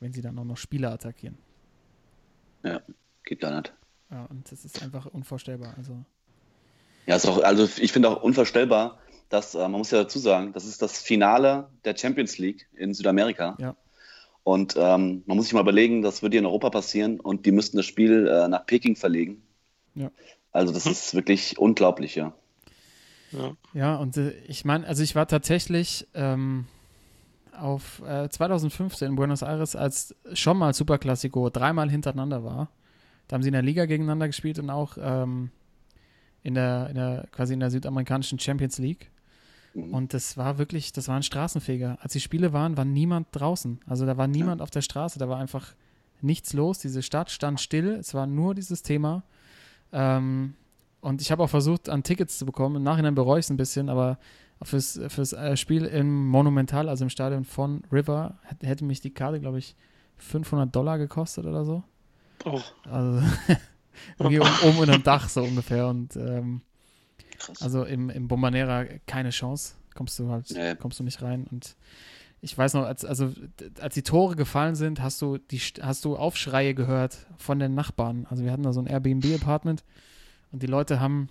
wenn sie dann auch noch Spieler attackieren. Ja, geht gar nicht. Ja, und das ist einfach unvorstellbar. Also, Ja, ist auch, also ich finde auch unvorstellbar, dass, äh, man muss ja dazu sagen, das ist das Finale der Champions League in Südamerika. Ja. Und ähm, man muss sich mal überlegen, das würde hier in Europa passieren und die müssten das Spiel äh, nach Peking verlegen. Ja. Also das ist wirklich unglaublich, ja. Ja. Ja, und äh, ich meine, also ich war tatsächlich ähm, auf äh, 2015 in Buenos Aires, als schon mal Superclásico dreimal hintereinander war. Da haben sie in der Liga gegeneinander gespielt und auch ähm, in der, in der quasi in der südamerikanischen Champions League. Mhm. Und das war wirklich, das war ein Straßenfeger. Als die Spiele waren, war niemand draußen. Also da war niemand auf der Straße, da war einfach nichts los. Diese Stadt stand still. Es war nur dieses Thema. Ähm, und ich habe auch versucht, an Tickets zu bekommen. Im Nachhinein bereue ich es ein bisschen, aber fürs, fürs äh, Spiel im Monumental, also im Stadion von River, hätte, mich die Karte, glaube ich, 500 Dollar gekostet oder so. Oh. Also irgendwie um, um dem Dach so ungefähr. Und ähm, Krass. also im, im Bombonera keine Chance. Kommst du halt, Nee. kommst du nicht rein. Und ich weiß noch, als, also, als die Tore gefallen sind, hast du, die, St- hast du Aufschreie gehört von den Nachbarn. Also wir hatten da so ein Airbnb-Apartment und die Leute haben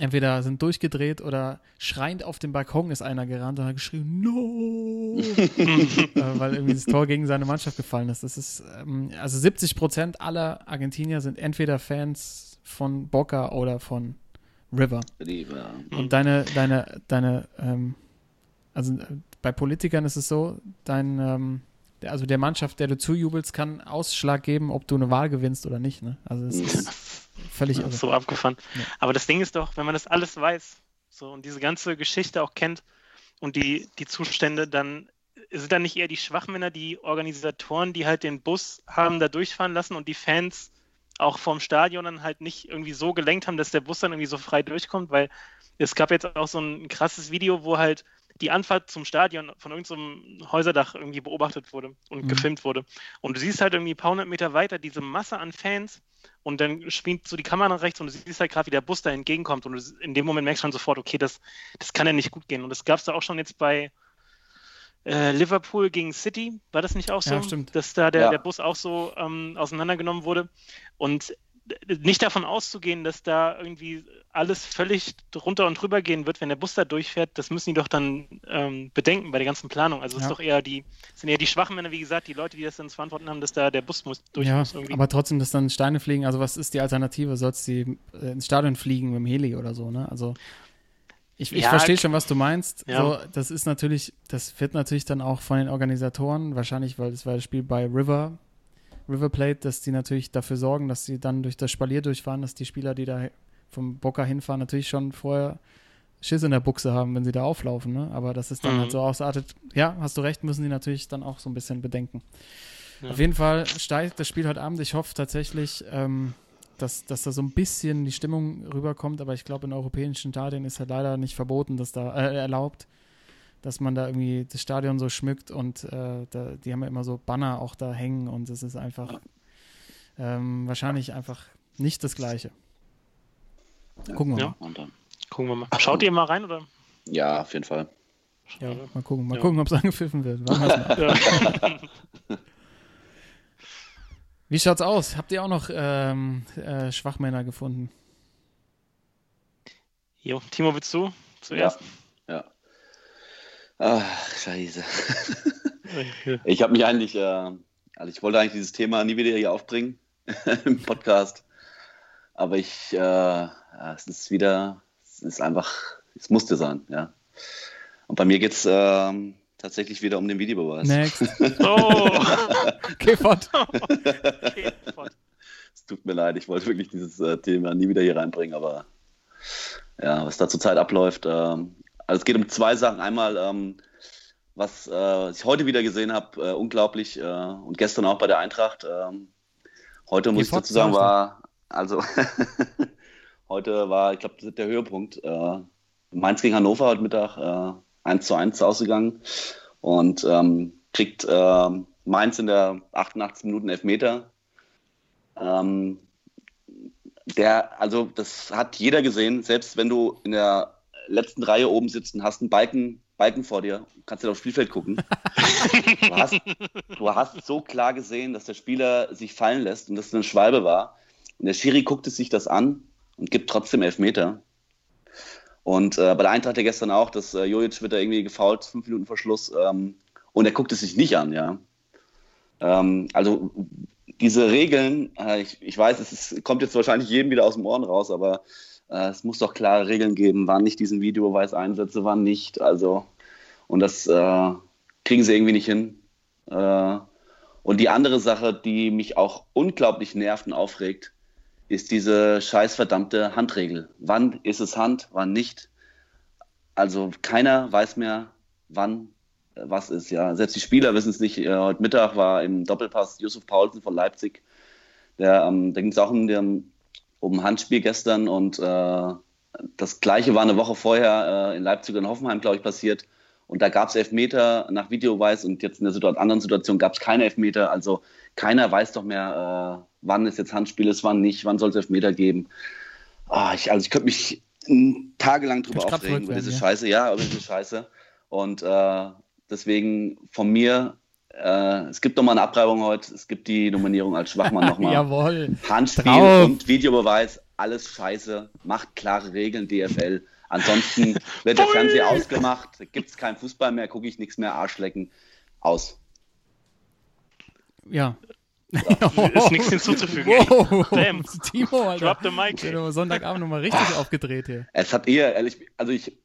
entweder sind durchgedreht oder schreiend auf dem Balkon ist einer gerannt und hat geschrien, no! äh, weil irgendwie das Tor gegen seine Mannschaft gefallen ist. Das ist, ähm, also 70 Prozent aller Argentinier sind entweder Fans von Boca oder von River. Liebe. Und deine, deine, deine, ähm, also äh, bei Politikern ist es so, dein, ähm, der, also der Mannschaft, der du zujubelst, kann Ausschlag geben, ob du eine Wahl gewinnst oder nicht. Ne? Also es ist völlig irre. so abgefahren. Ja. Aber das Ding ist doch, wenn man das alles weiß so und diese ganze Geschichte auch kennt und die, die Zustände, dann sind da nicht eher die Schwachmänner, die Organisatoren, die halt den Bus haben da durchfahren lassen und die Fans auch vom Stadion dann halt nicht irgendwie so gelenkt haben, dass der Bus dann irgendwie so frei durchkommt, weil es gab jetzt auch so ein krasses Video, wo halt die Anfahrt zum Stadion von irgendeinem Häuserdach irgendwie beobachtet wurde und Mhm. gefilmt wurde. Und du siehst halt irgendwie ein paar hundert Meter weiter diese Masse an Fans und dann springt so die Kamera nach rechts und du siehst halt gerade, wie der Bus da entgegenkommt und du, in dem Moment merkst du schon sofort, okay, das, das kann ja nicht gut gehen. Und das gab es da auch schon jetzt bei äh, Liverpool gegen City, war das nicht auch so? Ja, stimmt. Dass da der, Ja. der Bus auch so ähm, auseinandergenommen wurde. Und d- nicht davon auszugehen, dass da irgendwie alles völlig drunter und drüber gehen wird, wenn der Bus da durchfährt, das müssen die doch dann ähm, bedenken bei der ganzen Planung. Also es Ja. ist doch eher die, es sind eher die schwachen Männer, wie gesagt, die Leute, die das dann zu verantworten haben, dass da der Bus muss, durch Ja, muss irgendwie. aber trotzdem, dass dann Steine fliegen, also was ist die Alternative? Sollst du äh, ins Stadion fliegen mit dem Heli oder so, ne? Also ich, ich Ja, verstehe schon, was du meinst. Ja. So, das ist natürlich, das wird natürlich dann auch von den Organisatoren, wahrscheinlich, weil das war das Spiel bei River, River Plate, dass die natürlich dafür sorgen, dass sie dann durch das Spalier durchfahren, dass die Spieler, die da vom Boca hinfahren, natürlich schon vorher Schiss in der Buchse haben, wenn sie da auflaufen, ne? Aber dass es dann Mhm. halt so ausartet, ja, hast du recht, müssen die natürlich dann auch so ein bisschen bedenken. Ja. Auf jeden Fall steigt das Spiel heute Abend. Ich hoffe tatsächlich, ähm, dass, dass da so ein bisschen die Stimmung rüberkommt, aber ich glaube, in europäischen Stadien ist halt leider nicht verboten, dass da äh, erlaubt, dass man da irgendwie das Stadion so schmückt und äh, da, die haben ja immer so Banner auch da hängen und es ist einfach ähm, wahrscheinlich einfach nicht das Gleiche. Gucken wir Ja. mal. Und dann, Gucken wir mal. Schaut ihr mal rein oder? ja, auf jeden Fall. Ja, mal gucken, mal Ja. gucken, ob es angepfiffen wird. Warten mal. Ja. Wie schaut's aus? Habt ihr auch noch ähm, äh, Schwachmänner gefunden? Jo, Timo, willst du zuerst? Ja. Ach, scheiße. Ich habe mich eigentlich, äh, Also ich wollte eigentlich dieses Thema nie wieder hier aufbringen im Podcast. Aber ich, äh, ja, es ist wieder, es ist einfach, es musste sein, ja. Und bei mir geht es ähm, tatsächlich wieder um den Videobeweis. Next. Oh, okay, fort. Es tut mir leid, ich wollte wirklich dieses äh, Thema nie wieder hier reinbringen, aber ja, was da zurzeit abläuft. Ähm, also es geht um zwei Sachen. Einmal, ähm, was äh, ich heute wieder gesehen habe, äh, unglaublich, äh, und gestern auch bei der Eintracht. Ähm, heute muss Geh ich dazu sagen, sag war, also heute war, ich glaube, das ist der Höhepunkt. Äh, Mainz gegen Hannover heute Mittag äh, 1 zu 1 ausgegangen und ähm, kriegt äh, Mainz in der 88 Minuten Elfmeter. Ähm, der, also das hat jeder gesehen, selbst wenn du in der letzten Reihe oben sitzt und hast einen Balken, Balken vor dir, kannst du aufs Spielfeld gucken. du, hast, du hast so klar gesehen, dass der Spieler sich fallen lässt und dass es eine Schwalbe war. Und der Schiri guckte sich das an und gibt trotzdem Elfmeter. Und äh, bei der Eintracht ja gestern auch, dass äh, Jojic wird da irgendwie gefault, fünf Minuten vor Schluss. Ähm, und er guckt es sich nicht an, ja. Ähm, also diese Regeln, äh, ich, ich weiß, es ist, kommt jetzt wahrscheinlich jedem wieder aus dem Ohren raus, aber äh, es muss doch klare Regeln geben, wann ich diesen Videobeweis einsetze, wann nicht. Also, und das äh, kriegen sie irgendwie nicht hin. Äh, und die andere Sache, die mich auch unglaublich nervt und aufregt, ist diese scheiß verdammte Handregel. Wann ist es Hand, wann nicht? Also keiner weiß mehr, wann äh, was ist. Ja, selbst die Spieler wissen es nicht. Äh, heute Mittag war im Doppelpass Yusuf Paulsen von Leipzig. Der, ähm, da ging es auch um, den, um Handspiel gestern und äh, das gleiche war eine Woche vorher äh, in Leipzig und Hoffenheim, glaube ich, passiert. Und da gab es Elfmeter nach Videobeweis und jetzt in der Situ anderen Situation gab es keine Elfmeter. Also keiner weiß doch mehr, äh, wann es jetzt Handspiel ist, wann nicht, wann soll es Elfmeter geben. Ah, ich, also ich könnte mich tagelang drüber aufregen, über diese werden, Scheiße, ja, über diese Scheiße. Und äh, deswegen von mir, äh, es gibt nochmal eine Abreibung heute, es gibt die Nominierung als Schwachmann nochmal. Jawohl. Handspiel Drauf. und Videobeweis, alles scheiße, macht klare Regeln, DFL. Ansonsten wird der Fernseher ausgemacht, gibt es keinen Fußball mehr, gucke ich nichts mehr, Arschlecken, aus. Ja. Ist nichts hinzuzufügen. Wow. Damn. Timo, Alter. Drop the mic. Ich bin aber Sonntagabend nochmal richtig aufgedreht hier. Es hat eher, ehrlich, also ich,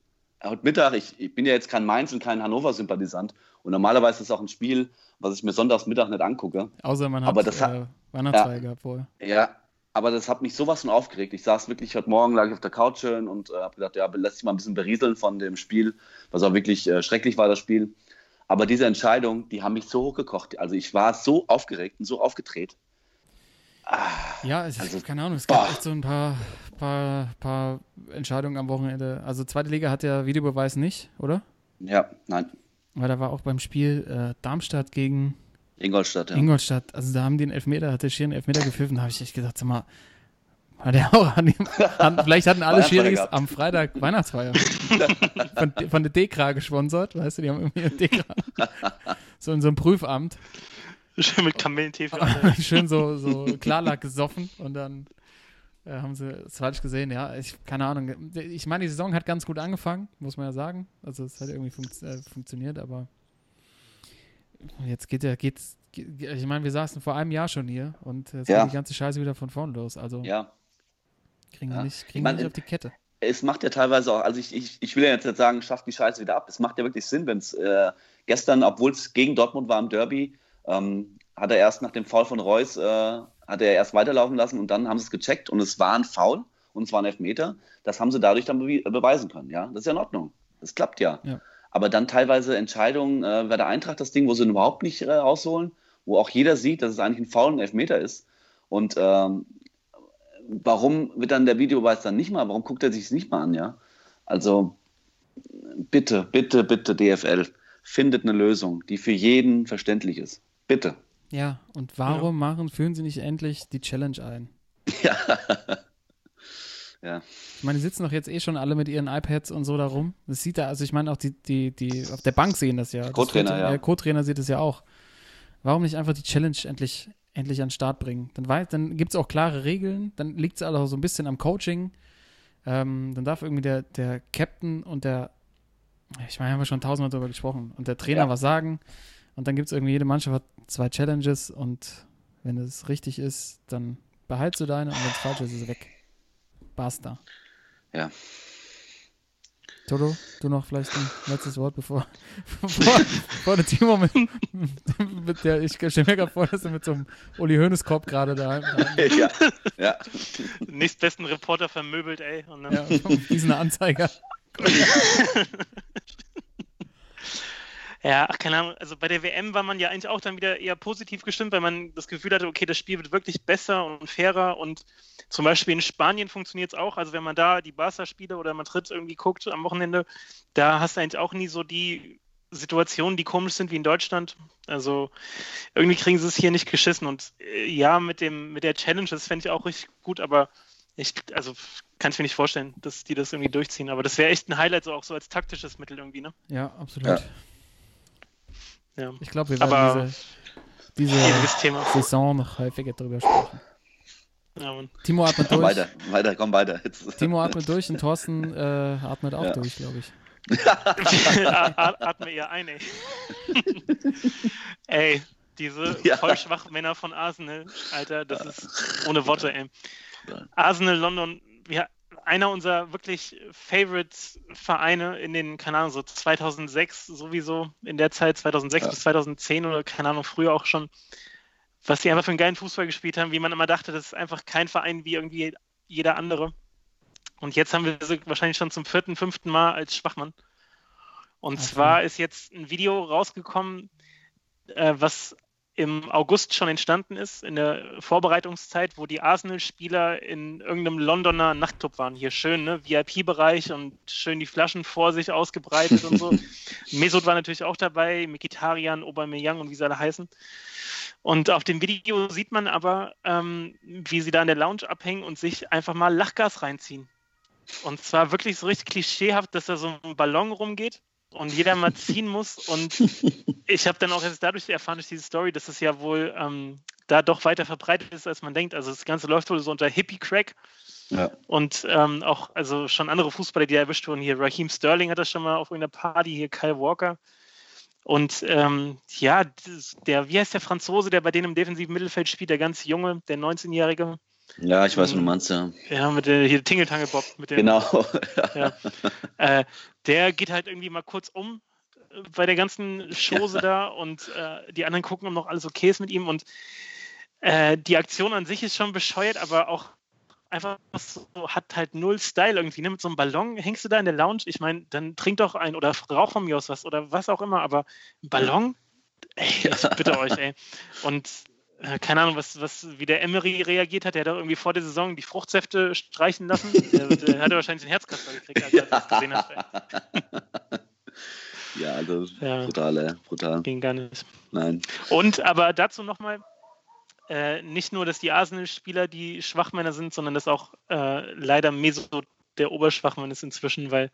heute Mittag, ich, ich bin ja jetzt kein Mainz und kein Hannover-Sympathisant und normalerweise ist es auch ein Spiel, was ich mir sonntags Mittag nicht angucke. Außer man hat Aber das hat- äh, Weihnachtsfeier gehabt vorher. Ja, aber das hat mich sowas von aufgeregt. Ich saß wirklich heute Morgen, lag ich auf der Couch schön und äh, habe gedacht, ja, lass dich mal ein bisschen berieseln von dem Spiel, was auch wirklich äh, schrecklich war, das Spiel. Aber diese Entscheidung, die haben mich so hochgekocht. Also ich war so aufgeregt und so aufgedreht. Ja, es, Also, keine Ahnung, es gab boah. echt so ein paar, paar, paar Entscheidungen am Wochenende. Also zweite Liga hat ja Videobeweis nicht, oder? Ja, nein, Weil da war auch beim Spiel äh, Darmstadt gegen Ingolstadt, ja. Ingolstadt. Also da haben die einen Elfmeter, hat der Schiri einen Elfmeter gepfiffen. Da habe ich echt gedacht, sag mal, hat der auch, an dem, an, vielleicht hatten alle Schiris am Freitag Weihnachtsfeier. von, von der Dekra gesponsert, weißt du, die haben irgendwie eine Dekra. So in so einem Prüfamt. Schön mit alle. Schön so, so Klarlack gesoffen und dann äh, haben sie es falsch gesehen, ja. Ich, keine Ahnung. Ich meine, die Saison hat ganz gut angefangen, muss man ja sagen. Also es hat irgendwie funkt, äh, funktioniert, aber jetzt geht ja, geht's. Geht, ich meine, wir saßen vor einem Jahr schon hier und jetzt Ja. geht die ganze Scheiße wieder von vorn los. Also Ja, kriegen Ja. wir nicht, Ich kriegen meine, wir nicht auf die Kette. es macht ja teilweise auch, also ich, ich, ich will ja jetzt nicht sagen, schafft die Scheiße wieder ab. Es macht ja wirklich Sinn, wenn es äh, gestern, obwohl es gegen Dortmund war im Derby, ähm, hat er erst nach dem Foul von Reus, äh, hat er erst weiterlaufen lassen und dann haben sie es gecheckt und es war ein Foul und es war ein Elfmeter. Das haben sie dadurch dann bewi- beweisen können, ja. Das ist ja in Ordnung. Das klappt ja. Ja. Aber dann teilweise Entscheidungen, äh, bei der Eintracht das Ding, wo sie ihn überhaupt nicht äh, rausholen, wo auch jeder sieht, dass es eigentlich ein Foul und ein Elfmeter ist. Und ähm, warum wird dann der Videobeweis dann nicht mal, warum guckt er sich es nicht mal an, ja? Also bitte, bitte, bitte DFL, findet eine Lösung, die für jeden verständlich ist. Bitte. Ja, und warum machen, führen sie nicht endlich die Challenge ein? Ja. ja. Ich meine, die sitzen doch jetzt eh schon alle mit ihren iPads und so da rum. Das sieht da, also ich meine auch die, die, die auf der Bank sehen das ja. Co-Trainer, ja. Der Co-Trainer sieht es ja auch. Warum nicht einfach die Challenge endlich, endlich an den Start bringen? Dann, weiß- dann gibt es auch klare Regeln, dann liegt es auch so ein bisschen am Coaching. Ähm, dann darf irgendwie der, der Captain und der, ich meine, haben wir schon tausendmal darüber gesprochen, und der Trainer Ja. was sagen. Und dann gibt es irgendwie, jede Mannschaft hat zwei Challenges und wenn es richtig ist, dann behältst du deine und wenn es falsch ist, ist es weg. Basta. Ja. Toto, du noch vielleicht ein letztes Wort, bevor, bevor, bevor der Timo mit, mit der, ich stelle mir gerade vor, dass er mit so einem Uli Hoeneß Korb gerade da, da ja, ja. Nächstbesten Reporter vermöbelt, ey. Und dann, ja, diesen Anzeiger. Ja, ach, keine Ahnung. Also bei der WM war man ja eigentlich auch dann wieder eher positiv gestimmt, weil man das Gefühl hatte, okay, das Spiel wird wirklich besser und fairer und zum Beispiel in Spanien funktioniert es auch. Also wenn man da die Barca-Spiele oder Madrid irgendwie guckt am Wochenende, da hast du eigentlich auch nie so die Situationen, die komisch sind wie in Deutschland. Also irgendwie kriegen sie es hier nicht geschissen und äh, ja, mit dem mit der Challenge, das fände ich auch richtig gut, aber ich, also kann ich mir nicht vorstellen, dass die das irgendwie durchziehen. Aber das wäre echt ein Highlight, so auch so als taktisches Mittel irgendwie, ne? Ja, absolut. Ja. Ja. Ich glaube, wir werden Aber diese, diese Thema. Saison noch häufiger drüber sprechen. Ja. Timo atmet durch. weiter, weiter, komm weiter. Jetzt. Timo atmet durch und Thorsten äh, atmet auch Ja. durch, glaube ich. Atme ihr ein, ey. ey, diese Ja. vollschwachen Männer von Arsenal, Alter, das ist ohne Worte, ey. Arsenal London, ja, einer unserer wirklich Favorite-Vereine in den, keine Ahnung, so 2006 sowieso, in der Zeit 2006 Ja. bis 2010 oder keine Ahnung, früher auch schon, was die einfach für einen geilen Fußball gespielt haben, wie man immer dachte, das ist einfach kein Verein wie irgendwie jeder andere. Und jetzt haben wir sie wahrscheinlich schon zum vierten, fünften Mal als Schwachmann. Und Okay. zwar ist jetzt ein Video rausgekommen, äh, was im August schon entstanden ist, in der Vorbereitungszeit, wo die Arsenal-Spieler in irgendeinem Londoner Nachtclub waren. Hier schön, ne? VIP-Bereich und schön die Flaschen vor sich ausgebreitet und so. Mesut war natürlich auch dabei, Mikitarian, Aubameyang und wie sie alle heißen. Und auf dem Video sieht man aber, ähm, wie sie da in der Lounge abhängen und sich einfach mal Lachgas reinziehen. Und zwar wirklich so richtig klischeehaft, dass da so ein Ballon rumgeht und jeder mal ziehen muss. Und ich habe dann auch erst dadurch erfahren, durch diese Story, dass es ja wohl ähm, da doch weiter verbreitet ist, als man denkt. Also das Ganze läuft wohl so unter Hippie-Crack. Ja. Und ähm, auch, also schon andere Fußballer, die erwischt wurden. Hier Raheem Sterling hat das schon mal auf irgendeiner Party, hier Kyle Walker. Und ähm, ja, der, wie heißt der Franzose, der bei denen im defensiven Mittelfeld spielt, der ganz junge, der 19-Jährige, Ja, ich weiß, was du meinst, ja. ja, mit der hier Tingeltangelbob, mit dem Genau. ja. äh, der geht halt irgendwie mal kurz um äh, bei der ganzen Chose da und äh, die anderen gucken, ob noch alles okay ist mit ihm und äh, die Aktion an sich ist schon bescheuert, aber auch einfach so, hat halt null Style irgendwie. Ne? Mit so einem Ballon hängst du da in der Lounge. Ich meine, dann trink doch ein oder rauch von mir aus was oder was auch immer, aber ein Ballon? Ey, ich bitte euch, ey. Und keine Ahnung, was, was, wie der Emery reagiert hat. Der hat doch irgendwie vor der Saison die Fruchtsäfte streichen lassen. Der, der hat wahrscheinlich den Herzkasper gekriegt, als er das gesehen hat. Ja, also Ja. brutal, ey. Brutal. Ging gar nicht. Nein. Und aber dazu nochmal, äh, nicht nur, dass die Arsenal-Spieler die Schwachmänner sind, sondern dass auch äh, leider Mesut der Oberschwachmann ist inzwischen, weil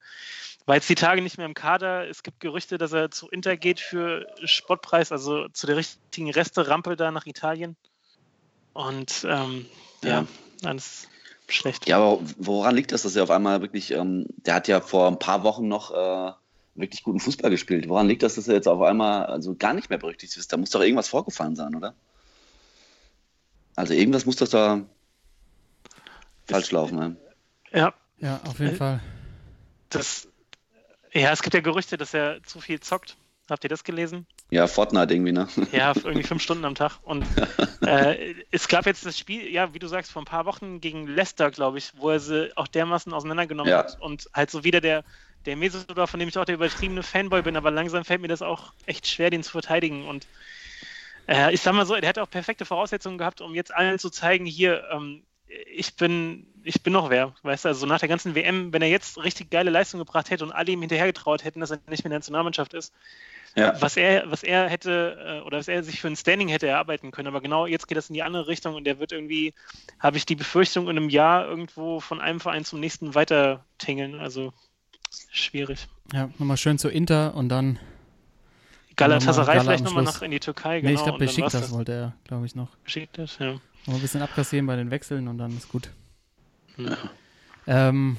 war jetzt die Tage nicht mehr im Kader. Es gibt Gerüchte, dass er zu Inter geht für Spottpreis, also zu der richtigen Resterampe da nach Italien. Und ähm, ja, Ja. alles schlecht. Ja, aber woran liegt das, dass er auf einmal wirklich, ähm, der hat ja vor ein paar Wochen noch äh, wirklich guten Fußball gespielt. Woran liegt das, dass er jetzt auf einmal also gar nicht mehr berüchtigt ist? Da muss doch irgendwas vorgefallen sein, oder? Also irgendwas muss das da falsch laufen. ey. Ja, Ja, auf jeden Äh, Fall. das, ja, es gibt ja Gerüchte, dass er zu viel zockt. Habt ihr das gelesen? Ja, Fortnite irgendwie, ne? Ja, irgendwie fünf Stunden am Tag. Und äh, es gab jetzt das Spiel, ja, wie du sagst, vor ein paar Wochen gegen Leicester, glaube ich, wo er sie auch dermaßen auseinandergenommen Ja. hat. Und halt so wieder der, der Mesut war, von dem ich auch der übertriebene Fanboy bin, aber langsam fällt mir das auch echt schwer, den zu verteidigen. Und äh, ich sag mal so, der hat auch perfekte Voraussetzungen gehabt, um jetzt allen zu zeigen, hier, ähm, ich bin, ich bin noch wer, weißt du, also nach der ganzen WM, wenn er jetzt richtig geile Leistung gebracht hätte und alle ihm hinterhergetraut hätten, dass er nicht mehr in der Nationalmannschaft ist, Ja. was er, was er hätte äh, oder was er sich für ein Standing hätte erarbeiten können. Aber genau jetzt geht das in die andere Richtung und der wird irgendwie, habe ich die Befürchtung, in einem Jahr irgendwo von einem Verein zum nächsten weiter tingeln. Also schwierig. Ja, nochmal schön zu Inter und dann. Galatasaray Gala vielleicht nochmal nach in die Türkei, nee, genau. ich glaube, und dann war's Besiktas das. wollte er, glaube ich, noch. Besiktas, ja. Noch ein bisschen abkassieren bei den Wechseln und dann ist gut. Hm. Ähm,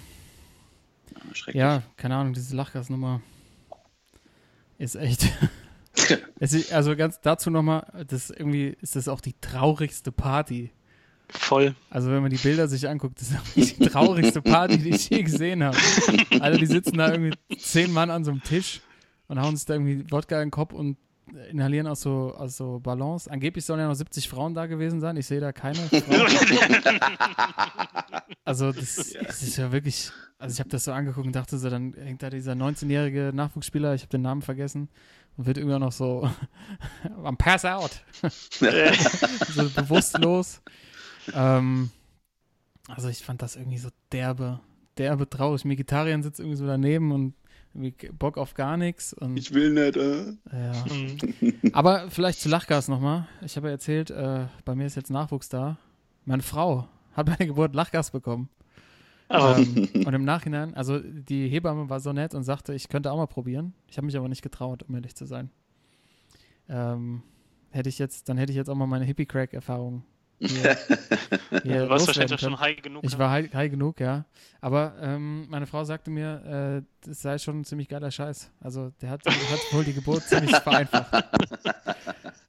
Schrecklich. ja, keine Ahnung, diese Lachgasnummer ist echt. Ist, also ganz dazu nochmal, das ist irgendwie ist das auch die traurigste Party. Voll. Also wenn man die Bilder sich anguckt, das ist auch die traurigste Party, die ich je gesehen habe. Also die sitzen da irgendwie zehn Mann an so einem Tisch und hauen sich da irgendwie Wodka in den Kopf und inhalieren aus so, aus so Ballons. Angeblich sollen ja noch 70 Frauen da gewesen sein. Ich sehe da keine Frauen. Also das, das ist ja wirklich, also ich habe das so angeguckt und dachte so, dann hängt da dieser 19-jährige Nachwuchsspieler, ich habe den Namen vergessen, und wird irgendwann noch so am Pass out. so bewusstlos. Ähm, also ich fand das irgendwie so derbe, derbe traurig. Vegetarier sitzt irgendwie so daneben und Bock auf gar nichts. Und, Ich will nicht, äh. ja. Mhm. Aber vielleicht zu Lachgas nochmal. Ich habe ja erzählt, äh, bei mir ist jetzt Nachwuchs da. Meine Frau hat bei der Geburt Lachgas bekommen. Oh. Ähm, und im Nachhinein, also die Hebamme war so nett und sagte, ich könnte auch mal probieren. Ich habe mich aber nicht getraut, um ehrlich zu sein. Ähm, hätte ich jetzt, dann hätte ich jetzt auch mal meine Hippie-Crack-Erfahrung hier, hier Du warst wahrscheinlich schon high genug. Ich ne? war high, high genug, ja. Aber ähm, meine Frau sagte mir, äh, das sei schon ein ziemlich geiler Scheiß. Also der hat, hat wohl die Geburt ziemlich vereinfacht.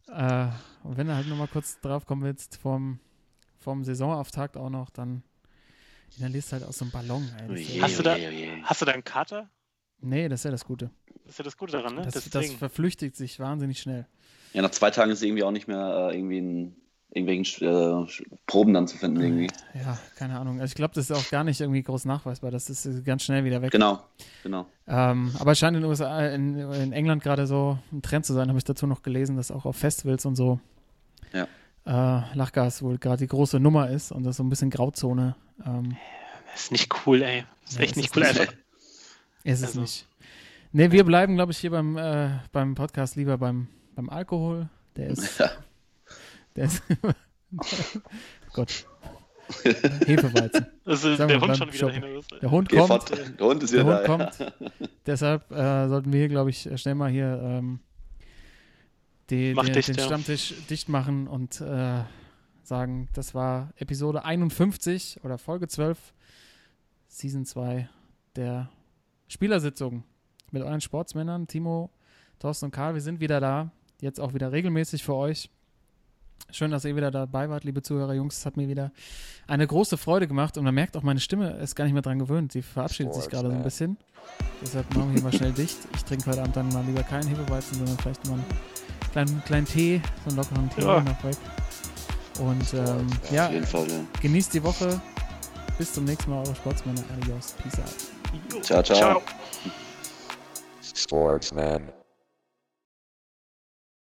äh, und wenn du halt nochmal kurz drauf kommen willst, vom, vom Saisonauftakt auch noch, dann inhalierst du halt aus so einem Ballon. Ey. Das ist ja, Hast du da- Hast du da einen Kater? nee, das ist ja das Gute. Das ist ja das Gute daran, ne? Das, das verflüchtigt sich wahnsinnig schnell. Ja, nach zwei Tagen ist es irgendwie auch nicht mehr äh, irgendwie in irgendwelchen äh, Proben dann zu finden irgendwie. Ja, keine Ahnung. Also ich glaube, das ist auch gar nicht irgendwie groß nachweisbar. Das ist äh, ganz schnell wieder weg. Genau, genau. Ähm, aber es scheint in USA, in, in England gerade so ein Trend zu sein, habe ich dazu noch gelesen, dass auch auf Festivals und so Ja. äh, Lachgas wohl gerade die große Nummer ist und das so ein bisschen Grauzone. Ähm, Das ist nicht cool, ey. Das ist Nee, echt nicht ist cool. nicht- Einfach. ist es Also- nicht. Nee, wir bleiben, glaube ich, hier beim, äh, beim Podcast lieber beim, beim Alkohol. Der ist. Ja. Der ist. Gott. Hefeweizen. Also der Hund schon wieder Shoppen. ist. Der Hund Geh kommt. fort. Der Hund ist Der wieder Hund da. kommt. Deshalb äh, sollten wir hier, glaube ich, schnell mal hier ähm, die, die, dicht, den ja. Stammtisch dicht machen und äh, sagen, das war Episode 51 oder Folge 12, Season 2 der Spielersitzung mit euren Sportsmännern, Timo, Thorsten und Karl. Wir sind wieder da, jetzt auch wieder regelmäßig für euch. Schön, dass ihr wieder dabei wart, liebe Zuhörer, Jungs. Es hat mir wieder eine große Freude gemacht und man merkt auch, meine Stimme ist gar nicht mehr dran gewöhnt. Sie verabschiedet sich gerade so ein bisschen. Deshalb machen wir hier mal schnell dicht. Ich trinke heute Abend dann mal lieber keinen Hefeweizen, sondern vielleicht mal einen kleinen, kleinen Tee, so einen lockeren Tee Ja. noch weg. Und ähm, ja, jeden Fall, ja. genießt die Woche. Bis zum nächsten Mal, eure Sportsmänner. Adios. Peace out. Ciao, ciao. Ciao. Sportsman.